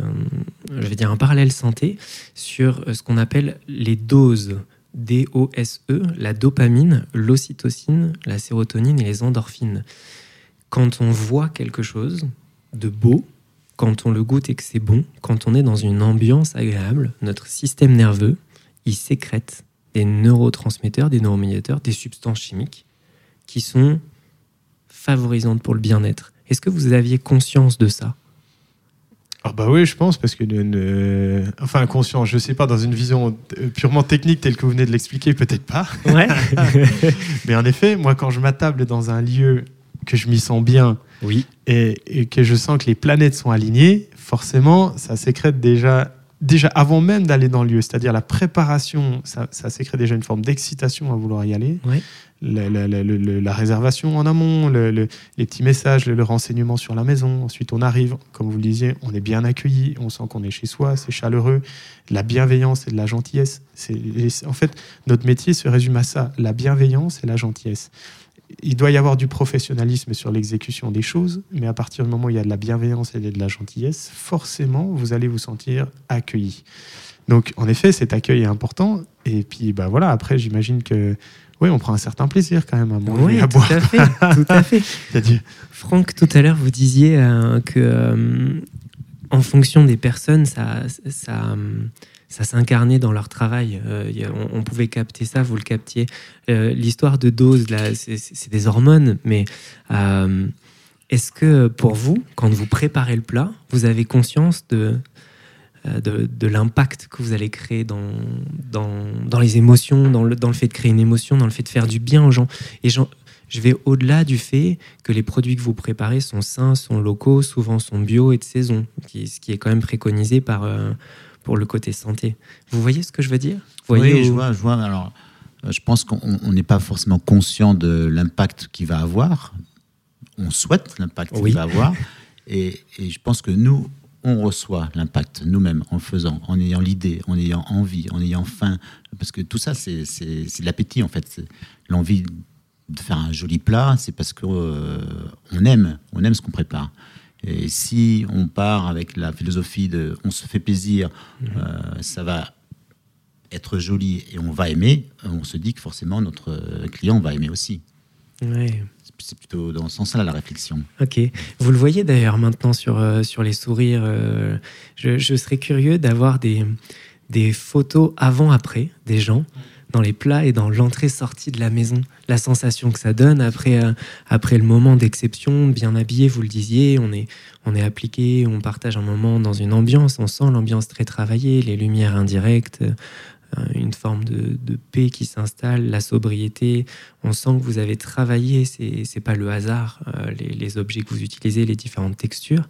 je vais dire un parallèle santé sur euh, ce qu'on appelle les doses. D-O-S-E, la dopamine, l'ocytocine, la sérotonine et les endorphines. Quand on voit quelque chose de beau, quand on le goûte et que c'est bon, quand on est dans une ambiance agréable, notre système nerveux, il sécrète des neurotransmetteurs, des neuromédiateurs, des substances chimiques qui sont favorisantes pour le bien-être. Est-ce que vous aviez conscience de ça? Ah bah oui, je pense, parce que... de- de- enfin, conscient, je sais pas, dans une vision euh, purement technique telle que vous venez de l'expliquer, peut-être pas. Ouais. Mais en effet, moi, quand je m'attable dans un lieu que je m'y sens bien oui. et, et que je sens que les planètes sont alignées, forcément, ça sécrète déjà, déjà avant même d'aller dans le lieu. C'est-à-dire la préparation, ça, ça sécrète déjà une forme d'excitation à vouloir y aller. Ouais. La, la- la- le- le- la réservation en amont, le- le- les petits messages, le, le renseignement sur la maison. Ensuite, on arrive, comme vous le disiez, on est bien accueilli, on sent qu'on est chez soi, c'est chaleureux. La bienveillance et de la gentillesse. En fait, notre métier se résume à ça, la bienveillance et la gentillesse il doit y avoir du professionnalisme sur l'exécution des choses, mais à partir du moment où il y a de la bienveillance et de la gentillesse, forcément, vous allez vous sentir accueilli. Donc, en effet, cet accueil est important. Et puis, bah voilà, après, j'imagine que, oui, on prend un certain plaisir quand même à manger, Oui, à tout boire. à fait. Tout à fait. Franck, tout à l'heure, vous disiez euh, que euh, en fonction des personnes, ça, ça, ça s'incarnait dans leur travail. Euh, on, pouvait capter ça, vous le captiez. Euh, L'histoire de dose, c'est- des hormones, mais euh, est-ce que pour vous, quand vous préparez le plat, vous avez conscience de, de, l'impact que vous allez créer dans, dans, dans les émotions, dans le, dans le fait de créer une émotion, dans le fait de faire du bien aux gens? Et je vais au-delà du fait que les produits que vous préparez sont sains, sont locaux, souvent sont bio et de saison, ce qui est quand même préconisé par, pour le côté santé. Vous voyez ce que je veux dire? Vous voyez oui, où- je vois, je vois. Alors, euh, je pense qu'on on n'est pas forcément conscient de l'impact qu'il va avoir. On souhaite l'impact Oui. qu'il va avoir. Et, et je pense que nous, on reçoit l'impact nous-mêmes en faisant, en ayant l'idée, en ayant envie, en ayant faim. Parce que tout ça, c'est de l'appétit, en fait. L'envie de faire un joli plat, c'est parce qu'on on aime, on aime ce qu'on prépare. Et si on part avec la philosophie de on se fait plaisir, euh, ça va être joli et on va aimer, on se dit que forcément notre euh, client va aimer aussi. Ouais. C'est- C'est plutôt dans ce sens-là la réflexion. Ok. Vous le voyez d'ailleurs maintenant sur, euh, sur les sourires. euh, je, je serais curieux d'avoir des, des photos avant-après des gens dans les plats et dans l'entrée-sortie de la maison. La sensation que ça donne après, euh, après le moment d'exception, bien habillé, vous le disiez, on est, on est appliqué, on partage un moment dans une ambiance, on sent l'ambiance très travaillée, les lumières indirectes, une forme de, paix qui s'installe, la sobriété. On sent que vous avez travaillé, c'est n'est pas le hasard, les, les, objets que vous utilisez, les différentes textures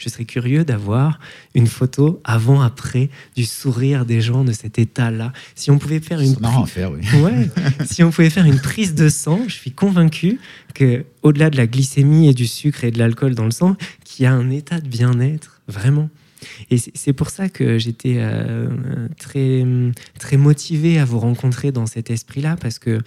je serais curieux d'avoir une photo avant-après du sourire des gens de cet état-là. Si on pouvait faire une marrant à faire, oui. ouais, si on pouvait faire une prise de sang, je suis convaincu que au-delà de la glycémie et du sucre et de l'alcool dans le sang, qu'il y a un état de bien-être vraiment. Et c'est pour ça que j'étais euh, très, très motivé à vous rencontrer dans cet esprit-là, parce que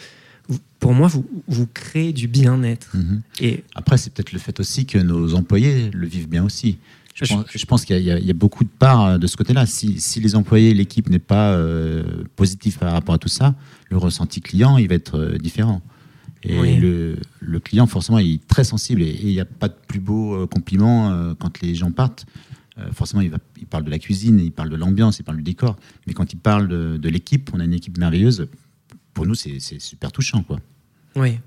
pour moi, vous, vous créez du bien-être. Mhm. Et Après, c'est peut-être le fait aussi que nos employés le vivent bien aussi. Je, pense, qu'il y, a beaucoup de parts euh, de ce côté-là. Si, les employés, l'équipe n'est pas euh, positif par rapport à tout ça, le ressenti client, il va être euh, différent. Et le, client, forcément, il est très sensible. Et il n'y a pas de plus beau compliment quand les gens partent. Forcément, il, va, il, parle de la cuisine, il parle de l'ambiance, il parle du décor. Mais quand il parle de, de l'équipe, on a une équipe merveilleuse pour nous, c'est super touchant. Quoi. Oui.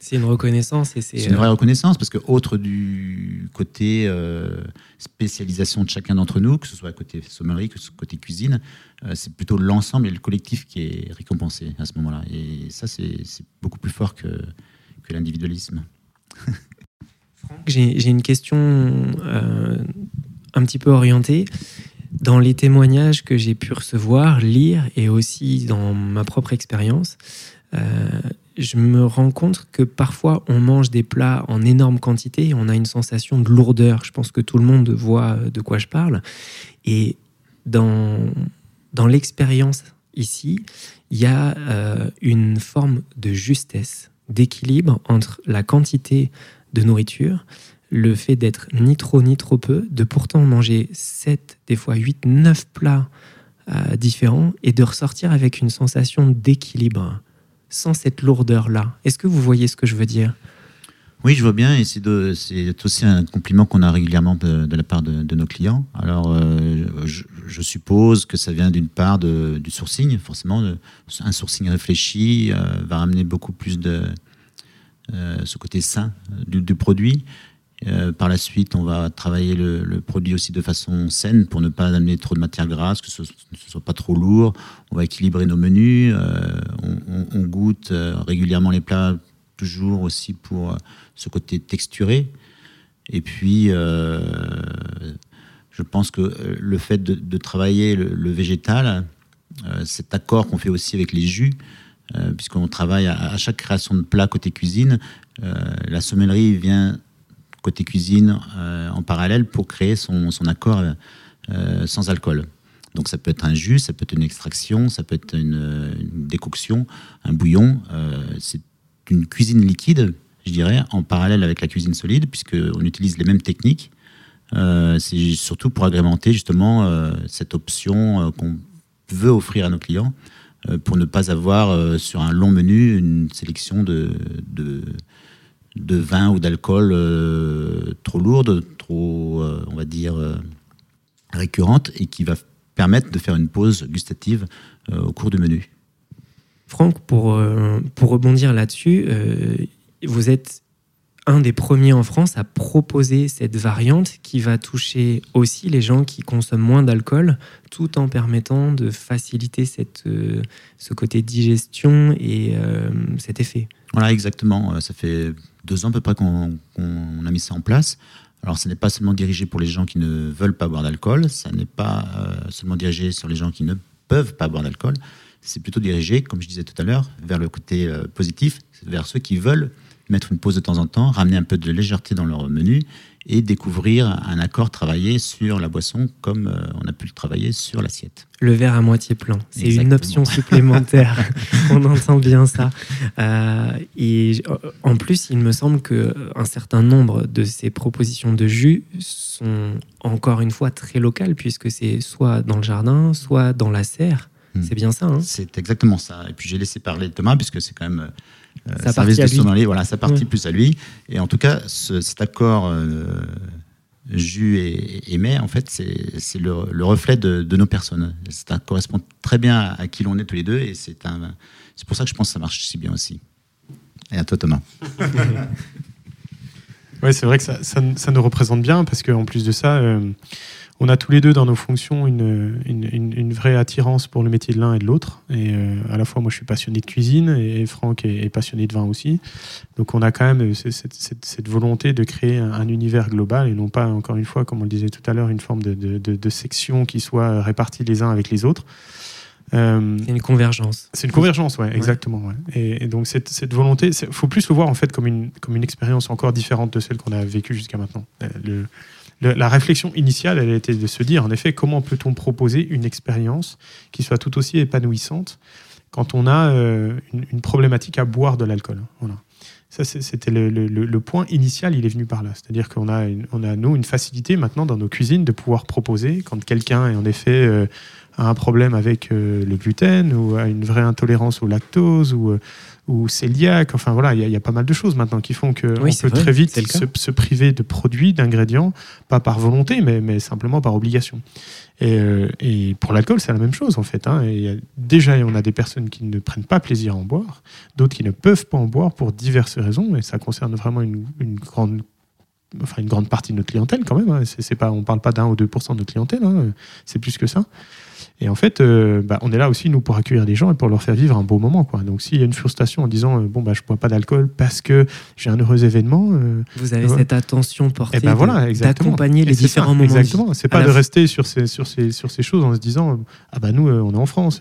C'est une reconnaissance. et C'est une vraie euh, reconnaissance parce que, autre du côté euh, spécialisation de chacun d'entre nous, que ce soit côté sommerie, que ce soit côté cuisine, euh, c'est plutôt l'ensemble et le collectif qui est récompensé à ce moment-là. Et ça, c'est beaucoup plus fort que, que l'individualisme. Franck, j'ai une question un petit peu orientée. Dans les témoignages que j'ai pu recevoir, lire et aussi dans ma propre expérience, euh, je me rends compte que parfois on mange des plats en énorme quantité et on a une sensation de lourdeur. Je pense que tout le monde voit de quoi je parle. Et dans, dans l'expérience ici, il y a euh, une forme de justesse, d'équilibre entre la quantité de nourriture le fait d'être ni trop ni trop peu, de pourtant manger 7, des fois 8, 9 plats euh, différents et de ressortir avec une sensation d'équilibre, sans cette lourdeur-là. Est-ce que vous voyez ce que je veux dire? Oui, je vois bien, et c'est aussi un compliment qu'on a régulièrement de, la part de, nos clients. Alors, euh, je, suppose que ça vient d'une part du sourcing, forcément. Un sourcing réfléchi euh, va amener beaucoup plus de ce côté sain du, du produit. Euh, par la suite, on va travailler le, produit aussi de façon saine pour ne pas amener trop de matière grasse, que ce ne soit pas trop lourd. On va équilibrer nos menus. Euh, on, goûte euh, régulièrement les plats, toujours aussi pour ce côté texturé. Et puis, je pense que le fait de, travailler le, végétal, cet accord qu'on fait aussi avec les jus, puisqu'on travaille à, à, chaque création de plat côté cuisine, la sommellerie vient côté cuisine euh, en parallèle pour créer son, son accord euh, sans alcool. Donc ça peut être un jus, ça peut être une extraction, ça peut être une, décoction, un bouillon. Euh, c'est une cuisine liquide, je dirais, en parallèle avec la cuisine solide, puisqu'on utilise les mêmes techniques. c'est surtout pour agrémenter justement cette option qu'on veut offrir à nos clients pour ne pas avoir sur un long menu une sélection de, de, de vin ou d'alcool euh, trop lourde, trop, euh, on va dire, euh, récurrente, et qui va permettre de faire une pause gustative au cours du menu. Franck, pour, pour rebondir là-dessus, vous êtes un des premiers en France à proposer cette variante qui va toucher aussi les gens qui consomment moins d'alcool, tout en permettant de faciliter cette, ce côté digestion et cet effet. Voilà, exactement. Ça fait deux ans à peu près qu'on a mis ça en place. Alors, ce n'est pas seulement dirigé pour les gens qui ne veulent pas boire d'alcool, ça n'est pas euh, seulement dirigé sur les gens qui ne peuvent pas boire d'alcool, c'est plutôt dirigé, comme je disais tout à l'heure, vers le côté euh, positif, vers ceux qui veulent mettre une pause de temps en temps, ramener un peu de légèreté dans leur menu et découvrir un accord travaillé sur la boisson comme euh, on a pu le travailler sur l'assiette. Le verre à moitié plein, c'est une option supplémentaire. on entend bien ça. Euh, et en plus, il me semble qu'un certain nombre de ces propositions de jus sont encore une fois très locales, puisque c'est soit dans le jardin, soit dans la serre. Hmm. C'est bien ça. Hein? C'est exactement ça. Et puis j'ai laissé parler Thomas, puisque c'est quand même euh, service de sommelier, voilà, ça partie plus à lui. Et en tout cas, cet accord euh, jus et, et mai, en fait, c'est le, le, reflet de, nos personnes. Ça correspond très bien à, qui l'on est tous les deux, et c'est pour ça que je pense que ça marche si bien aussi. Et à toi, Thomas. oui, c'est vrai que ça, ça, nous représente bien, parce qu'en plus de ça, euh, on a tous les deux dans nos fonctions une, une, vraie attirance pour le métier de l'un et de l'autre. Et euh, à la fois, moi, je suis passionné de cuisine et Franck est, passionné de vin aussi. Donc, on a quand même cette, volonté de créer un, univers global et non pas, encore une fois, comme on le disait tout à l'heure, une forme de, de, section qui soit répartie les uns avec les autres. Euh, c'est une convergence. C'est une convergence, ouais, exactement. Et, donc cette, cette volonté, il faut plus le voir en fait comme une, comme une expérience encore différente de celle qu'on a vécue jusqu'à maintenant. Euh, la réflexion initiale, elle était de se dire, en effet, comment peut-on proposer une expérience qui soit tout aussi épanouissante quand on a euh, une, problématique à boire de l'alcool. Voilà. Ça, c'était le, point initial, il est venu par là. C'est-à-dire qu'on a, on a, nous, une facilité maintenant dans nos cuisines de pouvoir proposer, quand quelqu'un est en effet euh, a un problème avec euh, le gluten ou a une vraie intolérance au lactose ou ou cœliaque. Enfin voilà, il y, a pas mal de choses maintenant qui font qu'on peut très vite se, priver de produits, d'ingrédients, pas par volonté, mais, mais simplement par obligation. Et, euh, et pour l'alcool, c'est la même chose en fait. Hein. Et déjà, on a des personnes qui ne prennent pas plaisir à en boire, d'autres qui ne peuvent pas en boire pour diverses raisons, et ça concerne vraiment une, une grande enfin une grande partie de notre clientèle quand même. Hein. C'est, pas, on parle pas d'un ou deux de notre clientèle, hein. c'est plus que ça. Et en fait, euh, bah, on est là aussi, nous, pour accueillir des gens et pour leur faire vivre un beau moment. Quoi. Donc, s'il y a une frustration en disant, euh, bon, bah, je ne bois pas d'alcool parce que j'ai un heureux événement. Euh, vous avez cette attention portée et eh ben voilà, d'accompagner les différents moments. Exactement. C'est pas de rester sur ces, sur, ces, sur ces choses en se disant, ah bah nous, on est en France,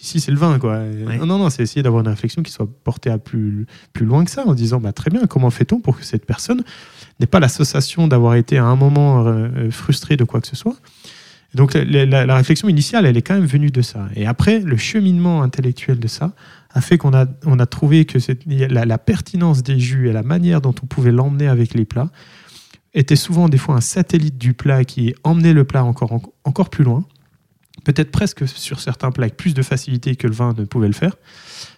ici, c'est le vin. Quoi. Non, non, non, c'est essayer d'avoir une réflexion qui soit portée à plus, plus loin que ça en disant, bah, très bien, comment fait-on pour que cette personne n'ait pas l'association d'avoir été à un moment frustré de quoi que ce soit? Donc la, réflexion initiale, elle est quand même venue de ça. Et après, le cheminement intellectuel de ça a fait qu'on a, trouvé que la, pertinence des jus et la manière dont on pouvait l'emmener avec les plats était souvent des fois un satellite du plat qui emmenait le plat encore, encore plus loin. Peut-être presque sur certains plats avec plus de facilité que le vin ne pouvait le faire.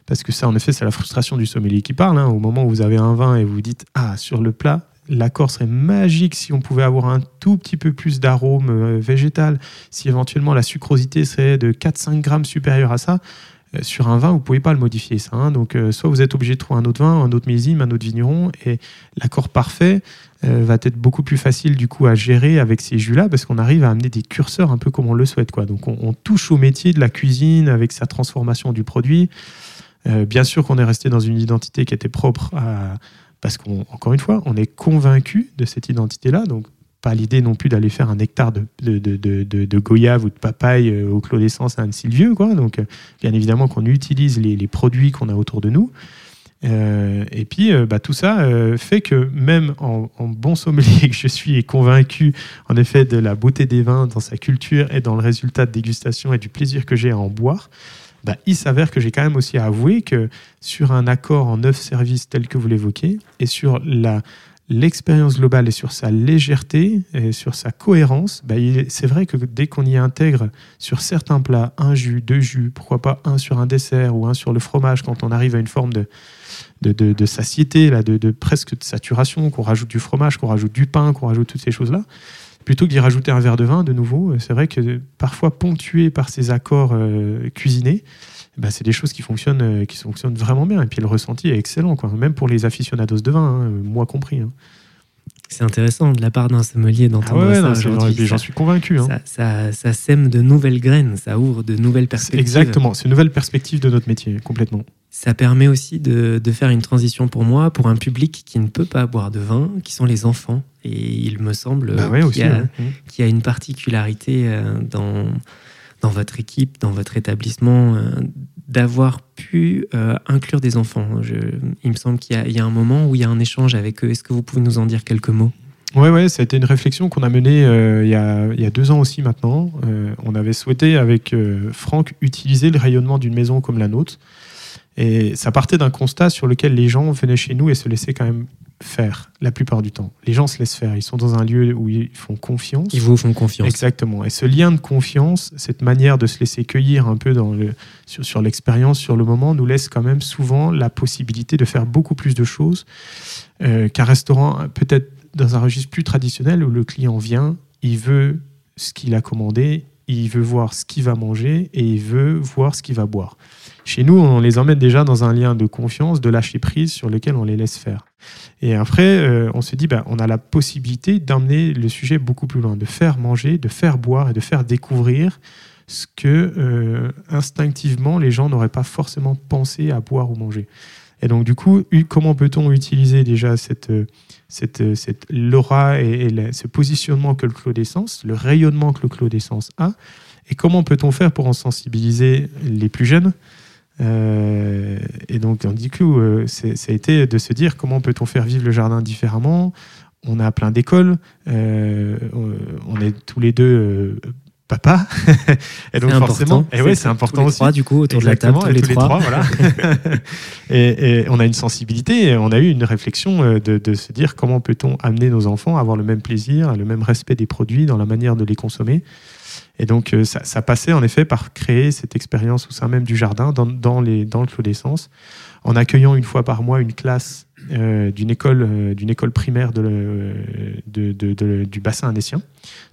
Parce que ça, en effet, c'est la frustration du sommelier qui parle. Hein. Au moment où vous avez un vin et vous dites Ah, sur le plat, l'accord serait magique si on pouvait avoir un tout petit peu plus d'arôme euh, végétal, si éventuellement la sucrosité serait de 4-5 grammes supérieure à ça. Euh, sur un vin, vous pouvez pas le modifier, ça. Hein. Donc, euh, soit vous êtes obligé de trouver un autre vin, un autre millésime, un autre vigneron, et l'accord parfait va être beaucoup plus facile du coup à gérer avec ces jus-là, parce qu'on arrive à amener des curseurs un peu comme on le souhaite. Quoi. Donc, on, touche au métier de la cuisine avec sa transformation du produit. bien sûr qu'on est resté dans une identité qui était propre à, parce qu'encore une fois, on est convaincu de cette identité-là. Donc, pas l'idée non plus d'aller faire un hectare de, de, goyave ou de papaye euh, au clos d'essence à Anne-Sylvieux. Quoi. Donc, euh, bien évidemment qu'on utilise les, produits qu'on a autour de nous. Euh, et puis, bah, tout ça fait que même en, en, bon sommelier que je suis et convaincu, en effet, de la beauté des vins dans sa culture et dans le résultat de dégustation et du plaisir que j'ai à en boire, bah, il s'avère que j'ai quand même aussi à avouer que sur un accord en neuf services tel que vous l'évoquez, et sur l'expérience globale et sur sa légèreté et sur sa cohérence, bah, c'est vrai que dès qu'on y intègre sur certains plats un jus, deux jus, pourquoi pas un sur un dessert ou un sur le fromage, quand on arrive à une forme de, de, de, satiété, là, de, de, presque de saturation, qu'on rajoute du fromage, qu'on rajoute du pain, qu'on rajoute toutes ces choses-là, plutôt que d'y rajouter un verre de vin, de nouveau, euh, c'est vrai que parfois ponctué par ces accords euh, cuisinés, bah, c'est des choses qui fonctionnent, euh, qui fonctionnent vraiment bien. Et puis le ressenti est excellent, quoi. même pour les aficionados de vin, hein, moi compris. Hein. C'est intéressant de la part d'un sommelier d'entendre ah ça. J'en suis convaincu. Hein. Ça, ça, sème de nouvelles graines, ça ouvre de nouvelles perspectives. Exactement, c'est une nouvelle perspective de notre métier, complètement. Ça permet aussi de, de, faire une transition pour moi, pour un public qui ne peut pas boire de vin, qui sont les enfants. Et il me semble bah qu'il y, y, a une particularité euh, dans, dans votre équipe, dans votre établissement, euh, d'avoir pu euh, inclure des enfants. il me semble qu'il y, y, a un moment où il y a un échange avec eux. Est-ce que vous pouvez nous en dire quelques mots? Oui, ouais, ça a été une réflexion qu'on a menée il, y a, il, y a, deux ans aussi maintenant. on avait souhaité, avec Franck, utiliser le rayonnement d'une maison comme la nôtre. Et ça partait d'un constat sur lequel les gens venaient chez nous et se laissaient quand même faire la plupart du temps. Les gens se laissent faire. Ils sont dans un lieu où ils font confiance. Ils vous font confiance. Exactement. Et ce lien de confiance, cette manière de se laisser cueillir un peu dans le, sur, sur l'expérience, sur le moment, nous laisse quand même souvent la possibilité de faire beaucoup plus de choses euh, qu'un restaurant, peut-être dans un registre plus traditionnel où le client vient, il veut ce qu'il a commandé, il veut voir ce qu'il va manger et il veut voir ce qu'il va boire. Chez nous, on les emmène déjà dans un lien de confiance, de lâcher prise sur lequel on les laisse faire. Et après, on se dit, bah, on a la possibilité d'emmener le sujet beaucoup plus loin, de faire manger, de faire boire et de faire découvrir ce que instinctivement les gens n'auraient pas forcément pensé à boire ou manger. Et donc, du coup, comment peut-on utiliser déjà cette, cette, cette l'aura et, ce positionnement que le Clos d'essence, le rayonnement que le Clos d'essence a, et comment peut-on faire pour en sensibiliser les plus jeunes? Euh, et donc, du coup, euh, ça a été de se dire comment peut-on faire vivre le jardin différemment? On a plein d'écoles, euh, on est tous les deux papa. et donc forcément, et ouais, c'est important tous les Trois, du coup, autour de la table, tous, les, trois. voilà. et, on a une sensibilité, et on a eu une réflexion euh, de, se dire comment peut-on amener nos enfants à avoir le même plaisir, le même respect des produits dans la manière de les consommer. Et donc, euh, ça, passait en effet par créer cette expérience au sein même du jardin, dans, dans, les, dans le clos d'essence, en accueillant une fois par mois une classe euh, d'une école, d'une école primaire de, du bassin annécien.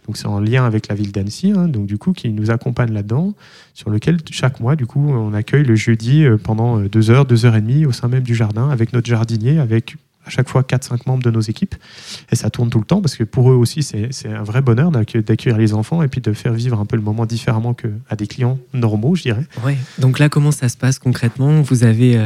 Donc c'est en lien avec la ville d'Annecy, hein, donc du coup qui nous accompagne là-dedans, sur lequel chaque mois du coup on accueille le jeudi euh, pendant euh, deux heures, deux heures et demie au sein même du jardin avec notre jardinier, avec à chaque fois 4-5 membres de nos équipes. Et ça tourne tout le temps parce que pour eux aussi, c'est un vrai bonheur d'accueillir les enfants et puis de faire vivre un peu le moment différemment qu'à des clients normaux, je dirais. Ouais. Donc là, comment ça se passe concrètement? Vous avez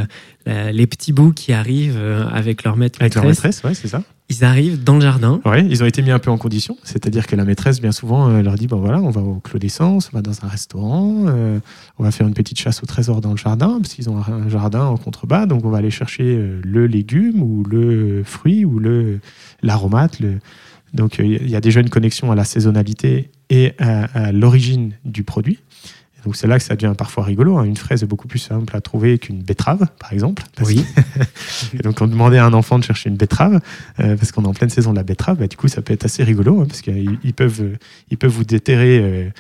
euh, les petits bouts qui arrivent avec leur maître Avec leur maîtresse, ouais, c'est ça. Ils arrivent dans le jardin. Oui, ils ont été mis un peu en condition. C'est-à-dire que la maîtresse, bien souvent, euh, leur dit bon voilà, on va au Clos d'Essence, on va dans un restaurant, euh, on va faire une petite chasse au trésor dans le jardin, parce qu'ils ont un jardin en contrebas, donc on va aller chercher euh, le légume ou le fruit ou le l'aromate. Donc il y a déjà une connexion à la saisonnalité et à l'origine du produit. Donc c'est là que ça devient parfois rigolo. Hein. Une fraise est beaucoup plus simple à trouver qu'une betterave, par exemple. oui. et donc on demandait à un enfant de chercher une betterave, euh, parce qu'on est en pleine saison de la betterave. Bah, du coup, ça peut être assez rigolo, hein, parce qu'ils peuvent, euh, ils peuvent vous déterrer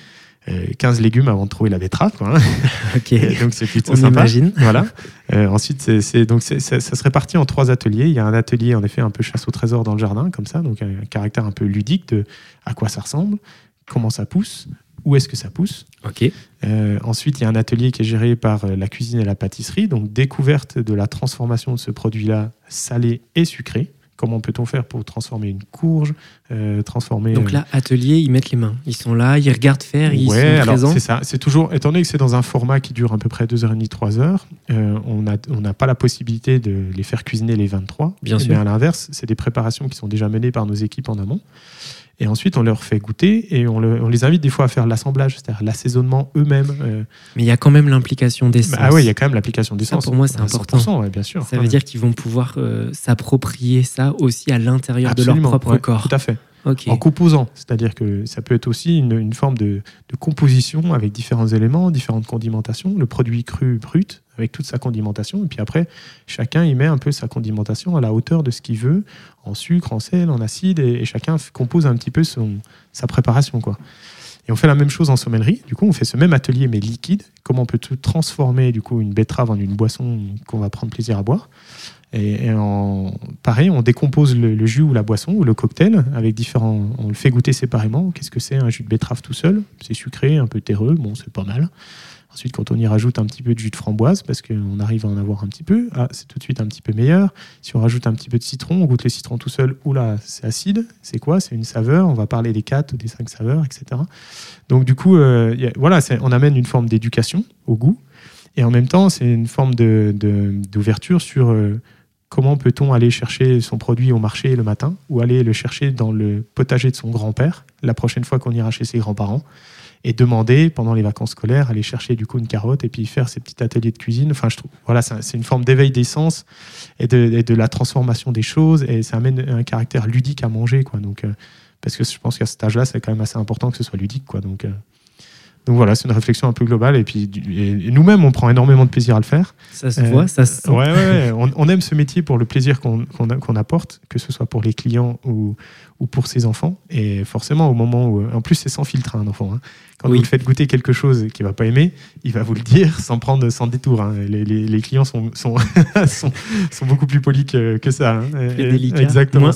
15 euh, légumes avant de trouver la betterave. Quoi, hein. ok. donc c'est plutôt on sympa. Imagine. Voilà. ensuite, c'est, donc ça se répartit en trois ateliers. Il y a un atelier en effet un peu chasse au trésor dans le jardin, comme ça, donc un caractère un peu ludique de à quoi ça ressemble, comment ça pousse, où est-ce que ça pousse. Ok. Euh, ensuite, il y a un atelier qui est géré par euh, la cuisine et la pâtisserie, donc découverte de la transformation de ce produit-là salé et sucré. Comment peut-on faire pour transformer une courge, euh, transformer. Donc là, atelier, ils mettent les mains. Ils sont là, ils regardent faire, ils sont alors C'est ça. C'est toujours, étant donné que c'est dans un format qui dure à peu près 2h30, 3h, on n'a on pas la possibilité de les faire cuisiner les 23. Bien sûr. Mais à l'inverse, c'est des préparations qui sont déjà menées par nos équipes en amont. Et ensuite, on leur fait goûter et on, les invite des fois à faire l'assemblage, c'est-à-dire l'assaisonnement eux-mêmes. Euh. Mais il y a quand même l'implication d'essence. Ah oui, il y a quand même l'application d'essence. Pour moi, c'est important. bien sûr. Ça veut dire qu'ils vont pouvoir euh, s'approprier ça aussi à l'intérieur de leur propre corps. Tout à fait. En composant, c'est-à-dire que ça peut être aussi une, forme de, de, composition avec différents éléments, différentes condimentations. Le produit cru brut avec toute sa condimentation. Et puis après, chacun y met un peu sa condimentation à la hauteur de ce qu'il veut, en sucre, en sel, en acide, et, chacun compose un petit peu sa préparation. Quoi. Et on fait la même chose en sommellerie. Du coup, on fait ce même atelier, mais liquide. Comment on peut tout transformer du coup, une betterave en une boisson qu'on va prendre plaisir à boire. Et, en, pareil, on décompose le, le, jus ou la boisson ou le cocktail avec différents. On le fait goûter séparément. Qu'est-ce que c'est un jus de betterave tout seul? C'est sucré, un peu terreux. Bon, c'est pas mal. Ensuite, quand on y rajoute un petit peu de jus de framboise, parce qu'on arrive à en avoir un petit peu, ah, c'est tout de suite un petit peu meilleur. Si on rajoute un petit peu de citron, on goûte le citron tout seul, oula, c'est acide. C'est quoi? C'est une saveur. On va parler des quatre ou des cinq saveurs, etc. Donc, du coup, euh, voilà, on amène une forme d'éducation au goût. Et en même temps, c'est une forme d'ouverture sur euh, comment peut-on aller chercher son produit au marché le matin ou aller le chercher dans le potager de son grand-père la prochaine fois qu'on ira chez ses grands-parents et demander pendant les vacances scolaires aller chercher du coup une carotte et puis faire ces petits ateliers de cuisine. Enfin, je trouve, voilà, c'est une forme d'éveil d'essence et de, de, la transformation des choses et ça amène un caractère ludique à manger, quoi. Donc, euh, parce que je pense qu'à cet âge-là, c'est quand même assez important que ce soit ludique, quoi. Donc, euh, donc voilà, c'est une réflexion un peu globale. Et puis nous-mêmes, on prend énormément de plaisir à le faire. Ça se voit, ça se sent. Ouais, ouais, on, on, aime ce métier pour le plaisir qu'on apporte, que ce soit pour les clients ou, ou pour ses enfants. Et forcément, au moment où. En plus, c'est sans filtre, hein, un enfant. Hein. Quand vous lui faites goûter quelque chose qu'il ne va pas aimer, il va vous le dire sans prendre sans détour. Hein. Les, les, les, clients sont, sont, sont, sont, beaucoup plus polis que, que ça. Hein. Exactement.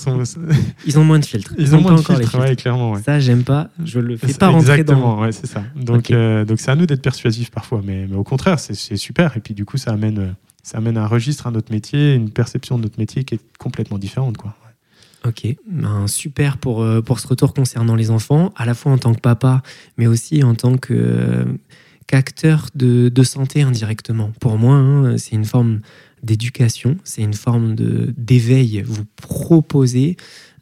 ils ont moins de filtres. Ils, ont moins de filtres, ouais, clairement. Ouais. Ça, j'aime pas. Je le fais pas rentrer Exactement, ouais, c'est ça. Donc, euh, donc c'est à nous d'être persuasifs parfois. Mais, mais au contraire, c'est super. Et puis, du coup, ça amène ça amène un registre à notre métier, une perception de notre métier qui est complètement différente. Quoi. Ok, ben, super pour, euh, pour ce retour concernant les enfants, à la fois en tant que papa, mais aussi en tant euh, qu'acteur de, santé indirectement. Pour moi, hein, c'est une forme d'éducation, c'est une forme d'éveil. Vous proposez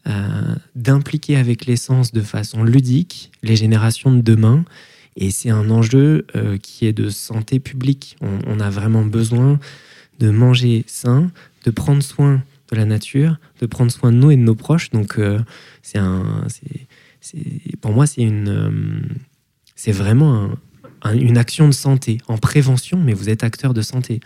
euh, d'impliquer avec l'essence de façon ludique les générations de demain. Et c'est un enjeu qui est de santé publique. On a vraiment besoin de manger sain, de prendre soin de la nature, de prendre soin de nous et de nos proches. Donc, euh, c'est un, c'est, pour moi, c'est une, euh, c'est vraiment un, un, une action de santé, en prévention, mais vous êtes acteur de santé.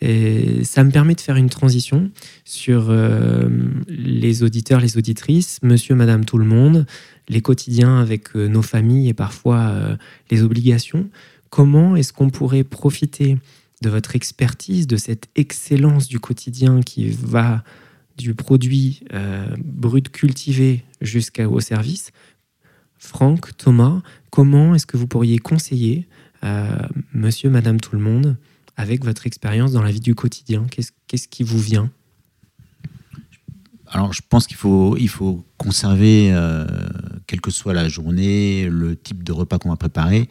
Et ça me permet de faire une transition sur euh, les auditeurs, les auditrices, monsieur, madame, tout le monde, les quotidiens avec nos familles et parfois les obligations. Comment est-ce qu'on pourrait profiter de votre expertise, de cette excellence du quotidien qui va du produit euh, brut cultivé jusqu'au service. Franck, Thomas, comment est-ce que vous pourriez conseiller euh, monsieur, madame, tout le monde avec votre expérience dans la vie du quotidien? Qu'est-ce qui vous vient? Alors, je pense qu'il faut, il faut conserver, euh, quelle que soit la journée, le type de repas qu'on va préparer,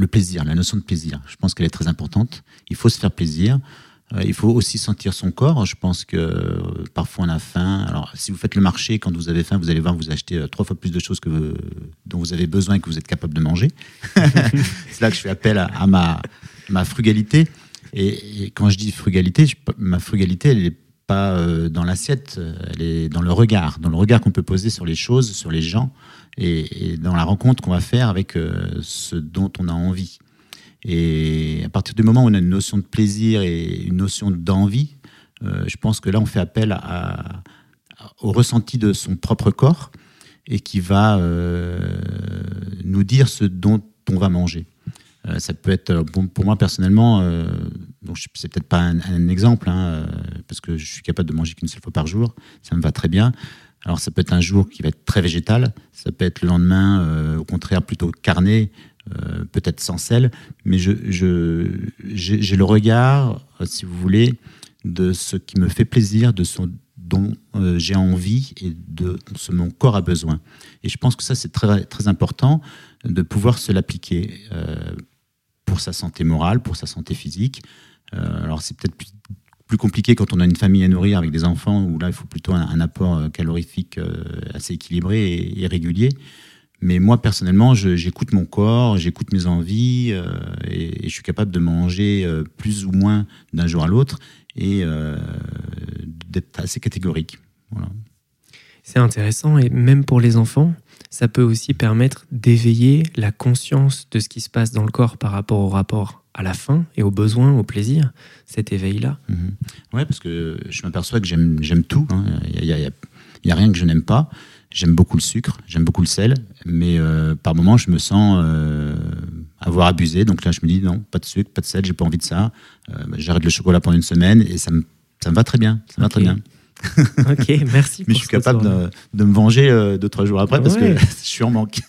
le plaisir, la notion de plaisir. Je pense qu'elle est très importante. Il faut se faire plaisir. Euh, il faut aussi sentir son corps. Je pense que euh, parfois on a faim. Alors, si vous faites le marché, quand vous avez faim, vous allez voir, vous achetez euh, trois fois plus de choses que vous, dont vous avez besoin et que vous êtes capable de manger. C'est là que je fais appel à, à ma, ma frugalité. Et, et, quand je dis frugalité, je, ma frugalité, elle n'est pas dans l'assiette, elle est dans le regard, dans le regard qu'on peut poser sur les choses, sur les gens, et, dans la rencontre qu'on va faire avec euh, ce dont on a envie. Et à partir du moment où on a une notion de plaisir et une notion d'envie, euh, je pense que là, on fait appel au ressenti de son propre corps et qui va euh, nous dire ce dont on va manger. Ça peut être, pour moi personnellement, c'est peut-être pas un, un exemple, hein, parce que je suis capable de manger qu'une seule fois par jour, ça me va très bien. Alors ça peut être un jour qui va être très végétal, ça peut être le lendemain, euh, au contraire, plutôt carné, euh, peut-être sans sel, mais je, je, j'ai le regard, si vous voulez, de ce qui me fait plaisir, de ce dont euh, j'ai envie et de ce mon corps a besoin. Et je pense que ça, c'est très, très important de pouvoir se l'appliquer euh, pour sa santé morale, pour sa santé physique. Euh, alors c'est peut-être plus, compliqué quand on a une famille à nourrir avec des enfants, où là, il faut plutôt un, apport calorifique assez équilibré et, régulier. Mais moi, personnellement, j'écoute mon corps, j'écoute mes envies euh, et, je suis capable de manger euh, plus ou moins d'un jour à l'autre et euh, d'être assez catégorique. C'est intéressant et même pour les enfants, ça peut aussi permettre d'éveiller la conscience de ce qui se passe dans le corps par rapport au rapport à la faim et aux besoins, au plaisir, cet éveil-là. Mmh. Oui, parce que je m'aperçois que j'aime tout. Il hein. n'y a, y a, y a, rien que je n'aime pas. J'aime beaucoup le sucre, j'aime beaucoup le sel, mais euh, par moments, je me sens euh, avoir abusé. Donc là, je me dis non, pas de sucre, pas de sel, j'ai pas envie de ça. Euh, J'arrête le chocolat pendant une semaine et ça me, ça me va très bien. Ça me okay. va très bien. ok, merci. Mais je suis capable de, de, me venger euh, deux, trois jours après parce ouais. que je suis en manque.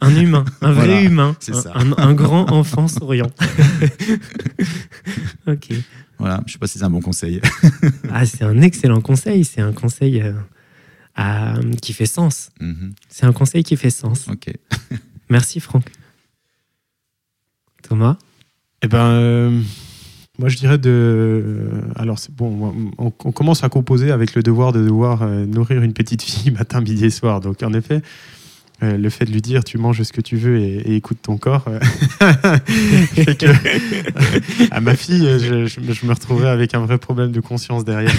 un humain, un vrai voilà, humain, c'est ça. Un, un, grand enfant souriant. ok. Voilà, je sais pas si c'est un bon conseil. ah, c'est un excellent conseil. C'est un conseil euh, à, qui fait sens. Mm -hmm. C'est un conseil qui fait sens. Ok. Merci, Franck. Thomas? Eh ben. Euh... Moi, je dirais de. Alors, c'est bon, on, commence à composer avec le devoir de devoir euh, nourrir une petite fille matin, midi et soir. Donc, en effet, euh, le fait de lui dire tu manges ce que tu veux et, écoute ton corps, euh, fait que, à ma fille, je, me retrouverais avec un vrai problème de conscience derrière.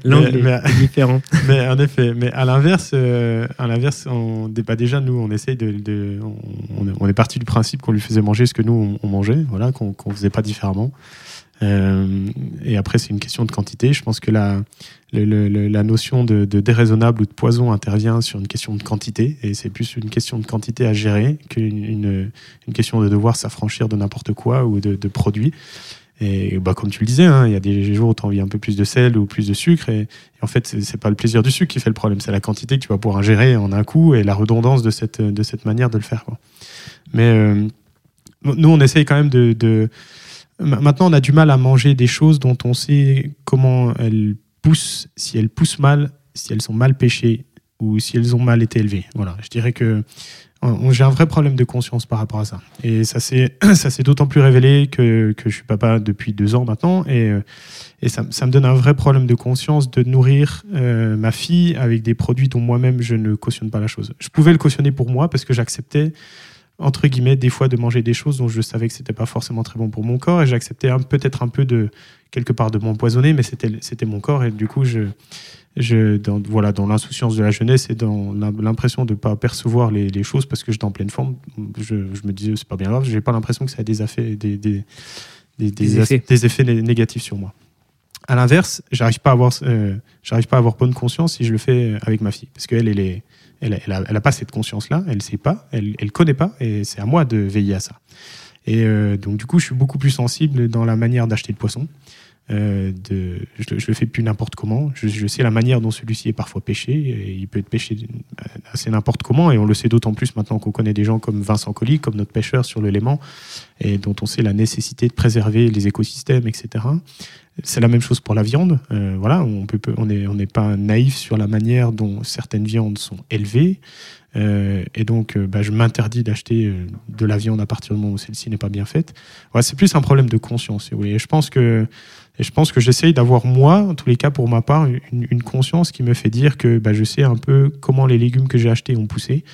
L'angle est différent. Mais en effet, mais à l'inverse, euh, à l'inverse, on débat déjà nous, on essaye de, de on, on, est parti du principe qu'on lui faisait manger ce que nous on, on mangeait, voilà, qu'on qu faisait pas différemment. Euh, et après, c'est une question de quantité. Je pense que la, le, le, la notion de, de, déraisonnable ou de poison intervient sur une question de quantité, et c'est plus une question de quantité à gérer qu'une une, une, question de devoir s'affranchir de n'importe quoi ou de, de produits. Et bah, comme tu le disais, hein, il y a des jours où tu as envie un peu plus de sel ou plus de sucre. Et, en fait, c'est pas le plaisir du sucre qui fait le problème, c'est la quantité que tu vas pouvoir gérer en un coup et la redondance de cette, de cette manière de le faire. Mais euh, nous, on essaye quand même de, de maintenant, on a du mal à manger des choses dont on sait comment elles poussent, si elles poussent mal, si elles sont mal pêchées ou si elles ont mal été élevées. Voilà, je dirais que j'ai un vrai problème de conscience par rapport à ça. Et ça s'est d'autant plus révélé que, que, je suis papa depuis deux ans maintenant. Et, euh, et ça, me donne un vrai problème de conscience de nourrir euh, ma fille avec des produits dont moi-même je ne cautionne pas la chose. Je pouvais le cautionner pour moi parce que j'acceptais entre guillemets, des fois de manger des choses dont je savais que c'était pas forcément très bon pour mon corps et j'acceptais peut-être un peu de quelque part de m'empoisonner, mais c'était mon corps et du coup je je, dans, voilà, dans l'insouciance de la jeunesse et dans l'impression de ne pas percevoir les, choses parce que j'étais en pleine forme, je, me disais c'est pas bien grave, j'ai pas l'impression que ça a des, effets, des, des, des, effets. des effets négatifs sur moi. À l'inverse, j'arrive pas à avoir, euh, j'arrive pas à avoir bonne conscience si je le fais avec ma fille, parce qu'elle, elle est, elle, elle, a, elle, a, pas cette conscience-là, elle sait pas, elle, elle connaît pas, et c'est à moi de veiller à ça. Et euh, donc du coup, je suis beaucoup plus sensible dans la manière d'acheter le poisson. Euh, de, je, le fais plus n'importe comment. Je, sais la manière dont celui-ci est parfois pêché. Et il peut être pêché assez n'importe comment. Et on le sait d'autant plus maintenant qu'on connaît des gens comme Vincent Colli, comme notre pêcheur sur le Léman, et dont on sait la nécessité de préserver les écosystèmes, etc. C'est la même chose pour la viande. Euh, voilà, on n'est pas naïf sur la manière dont certaines viandes sont élevées. Euh, et donc, bah, je m'interdis d'acheter de la viande à partir du moment où celle-ci n'est pas bien faite. C'est plus un problème de conscience. Et je pense que je pense que j'essaye d'avoir, moi, en tous les cas pour ma part, une, conscience qui me fait dire que bah, je sais un peu comment les légumes que j'ai achetés ont poussé.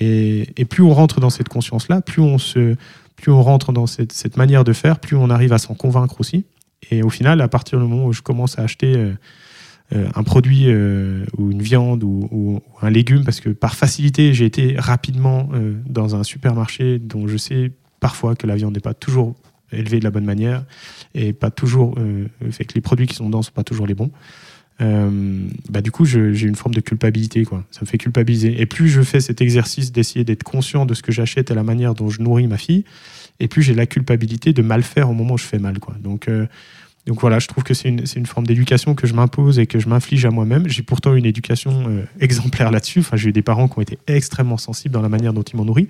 Et, plus on rentre dans cette conscience-là, plus on, se, plus on rentre dans cette, manière de faire, plus on arrive à s'en convaincre aussi. Et au final, à partir du moment où je commence à acheter euh, euh, un produit euh, ou une viande ou, un légume, parce que par facilité, j'ai été rapidement dans un supermarché dont je sais parfois que la viande n'est pas toujours élevé de la bonne manière et pas toujours fait que les produits qui sont dedans sont pas toujours les bons. Bah du coup, j'ai une forme de culpabilité, quoi. Ça me fait culpabiliser. Et plus je fais cet exercice d'essayer d'être conscient de ce que j'achète et la manière dont je nourris ma fille, et plus j'ai la culpabilité de mal faire au moment où je fais mal, quoi. Donc, euh, donc voilà, je trouve que c'est une, une, forme d'éducation que je m'impose et que je m'inflige à moi-même. J'ai pourtant une éducation exemplaire là-dessus. Enfin, j'ai eu des parents qui ont été extrêmement sensibles dans la manière dont ils m'ont nourri.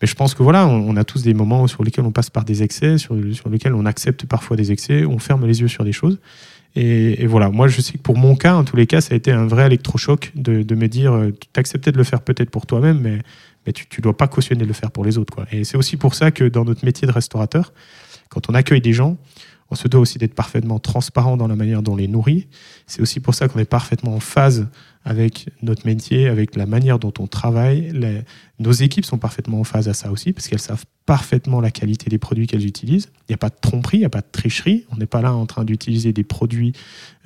Mais je pense que voilà, on, a tous des moments sur lesquels on passe par des excès, sur, sur lesquels on accepte parfois des excès, on ferme les yeux sur des choses. Et, voilà, moi je sais que pour mon cas, en tous les cas, ça a été un vrai électrochoc de, de me dire, euh, tu acceptais de le faire peut-être pour toi-même, mais, mais tu ne dois pas cautionner de le faire pour les autres. Quoi. Et c'est aussi pour ça que dans notre métier de restaurateur, quand on accueille des gens, on se doit aussi d'être parfaitement transparent dans la manière dont on les nourrit. C'est aussi pour ça qu'on est parfaitement en phase avec notre métier, avec la manière dont on travaille. nos équipes sont parfaitement en phase à ça aussi, parce qu'elles savent parfaitement la qualité des produits qu'elles utilisent. Il n'y a pas de tromperie, il n'y a pas de tricherie. On n'est pas là en train d'utiliser des produits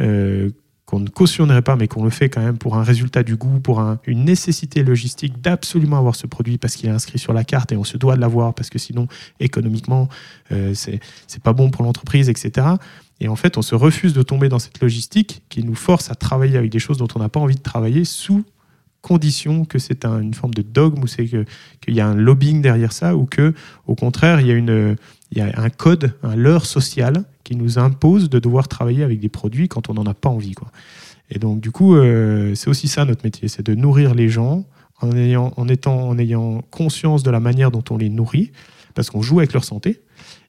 euh, qu'on ne cautionnerait pas, mais qu'on le fait quand même pour un résultat du goût, pour une nécessité logistique d'absolument avoir ce produit parce qu'il est inscrit sur la carte et on se doit de l'avoir parce que sinon, économiquement, euh, c'est pas bon pour l'entreprise, etc. Et en fait, on se refuse de tomber dans cette logistique qui nous force à travailler avec des choses dont on n'a pas envie de travailler sous condition que c'est une forme de dogme ou c'est qu'il y a un lobbying derrière ça ou que, au contraire, il y a, une, il y a un code, un leurre social qui nous impose de devoir travailler avec des produits quand on n'en a pas envie. Quoi. Et donc, du coup, euh, c'est aussi ça notre métier, c'est de nourrir les gens en ayant, en, étant, en ayant conscience de la manière dont on les nourrit, parce qu'on joue avec leur santé.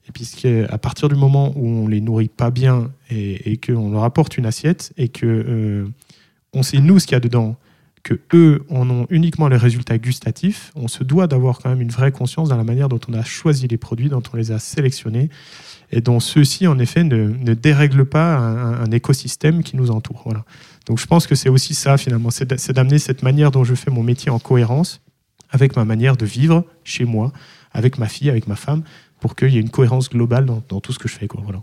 Et puisqu'à partir du moment où on les nourrit pas bien et, et qu'on leur apporte une assiette et que euh, on sait nous ce qu'il y a dedans, que eux en ont uniquement les résultats gustatifs, on se doit d'avoir quand même une vraie conscience dans la manière dont on a choisi les produits, dont on les a sélectionnés, et dont ceux-ci, en effet, ne, ne dérèglent pas un, écosystème qui nous entoure. Voilà. Donc je pense que c'est aussi ça, finalement, c'est d'amener cette manière dont je fais mon métier en cohérence avec ma manière de vivre chez moi, avec ma fille, avec ma femme, pour qu'il y ait une cohérence globale dans, tout ce que je fais. Voilà.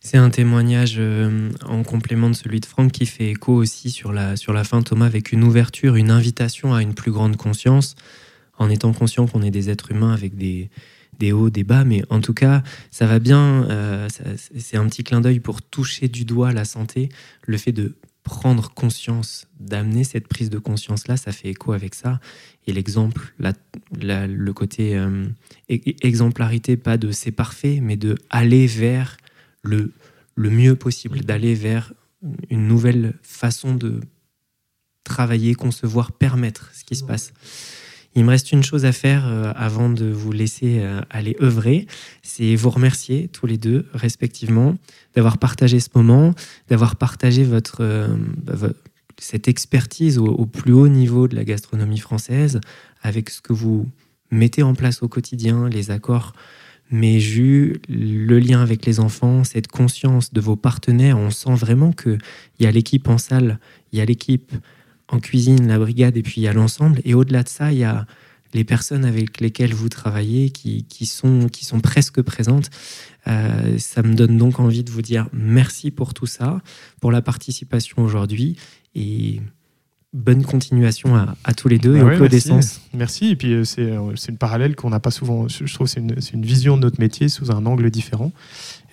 C'est un témoignage euh, en complément de celui de Franck qui fait écho aussi sur la, sur la fin, Thomas, avec une ouverture, une invitation à une plus grande conscience, en étant conscient qu'on est des êtres humains avec des, des hauts, des bas, mais en tout cas, ça va bien, euh, c'est un petit clin d'œil pour toucher du doigt la santé, le fait de prendre conscience, d'amener cette prise de conscience-là, ça fait écho avec ça. Et l'exemple, le côté euh, exemplarité, pas de c'est parfait, mais de aller vers le, le mieux possible, d'aller vers une nouvelle façon de travailler, concevoir, permettre ce qui se passe. Il me reste une chose à faire euh, avant de vous laisser euh, aller œuvrer, c'est vous remercier tous les deux respectivement d'avoir partagé ce moment, d'avoir partagé votre, euh, bah, cette expertise au, plus haut niveau de la gastronomie française avec ce que vous mettez en place au quotidien, les accords mais jus, le lien avec les enfants, cette conscience de vos partenaires, on sent vraiment qu'il y a l'équipe en salle, il y a l'équipe en cuisine, la brigade, et puis il y a l'ensemble. Et au-delà de ça, il y a les personnes avec lesquelles vous travaillez qui, sont, presque présentes. Euh, ça me donne donc envie de vous dire merci pour tout ça, pour la participation aujourd'hui. Bonne continuation à, à, tous les deux et bah au Clos d'essence. Merci. Et puis, euh, c'est une parallèle qu'on n'a pas souvent. Je trouve que c'est une, une, vision de notre métier sous un angle différent.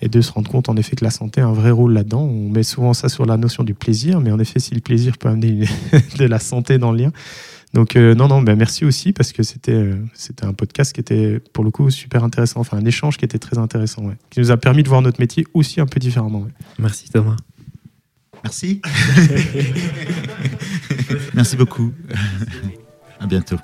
Et de se rendre compte, en effet, que la santé a un vrai rôle là-dedans. On met souvent ça sur la notion du plaisir. Mais en effet, si le plaisir peut amener de la santé dans le lien. Donc, euh, non, non, ben merci aussi parce que c'était euh, c'était un podcast qui était, pour le coup, super intéressant. Enfin, un échange qui était très intéressant. Ouais, qui nous a permis de voir notre métier aussi un peu différemment. Ouais. Merci, Thomas. Merci. Merci beaucoup. à bientôt.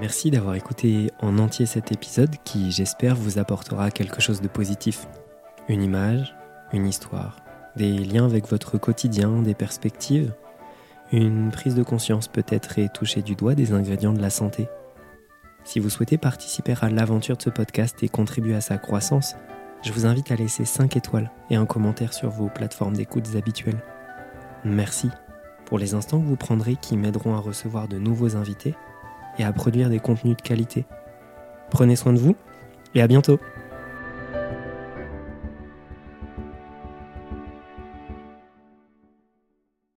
Merci d'avoir écouté en entier cet épisode qui, j'espère, vous apportera quelque chose de positif. Une image, une histoire, des liens avec votre quotidien, des perspectives, une prise de conscience peut-être et toucher du doigt des ingrédients de la santé. Si vous souhaitez participer à l'aventure de ce podcast et contribuer à sa croissance, je vous invite à laisser 5 étoiles et un commentaire sur vos plateformes d'écoute habituelles. Merci pour les instants que vous prendrez qui m'aideront à recevoir de nouveaux invités et à produire des contenus de qualité. Prenez soin de vous et à bientôt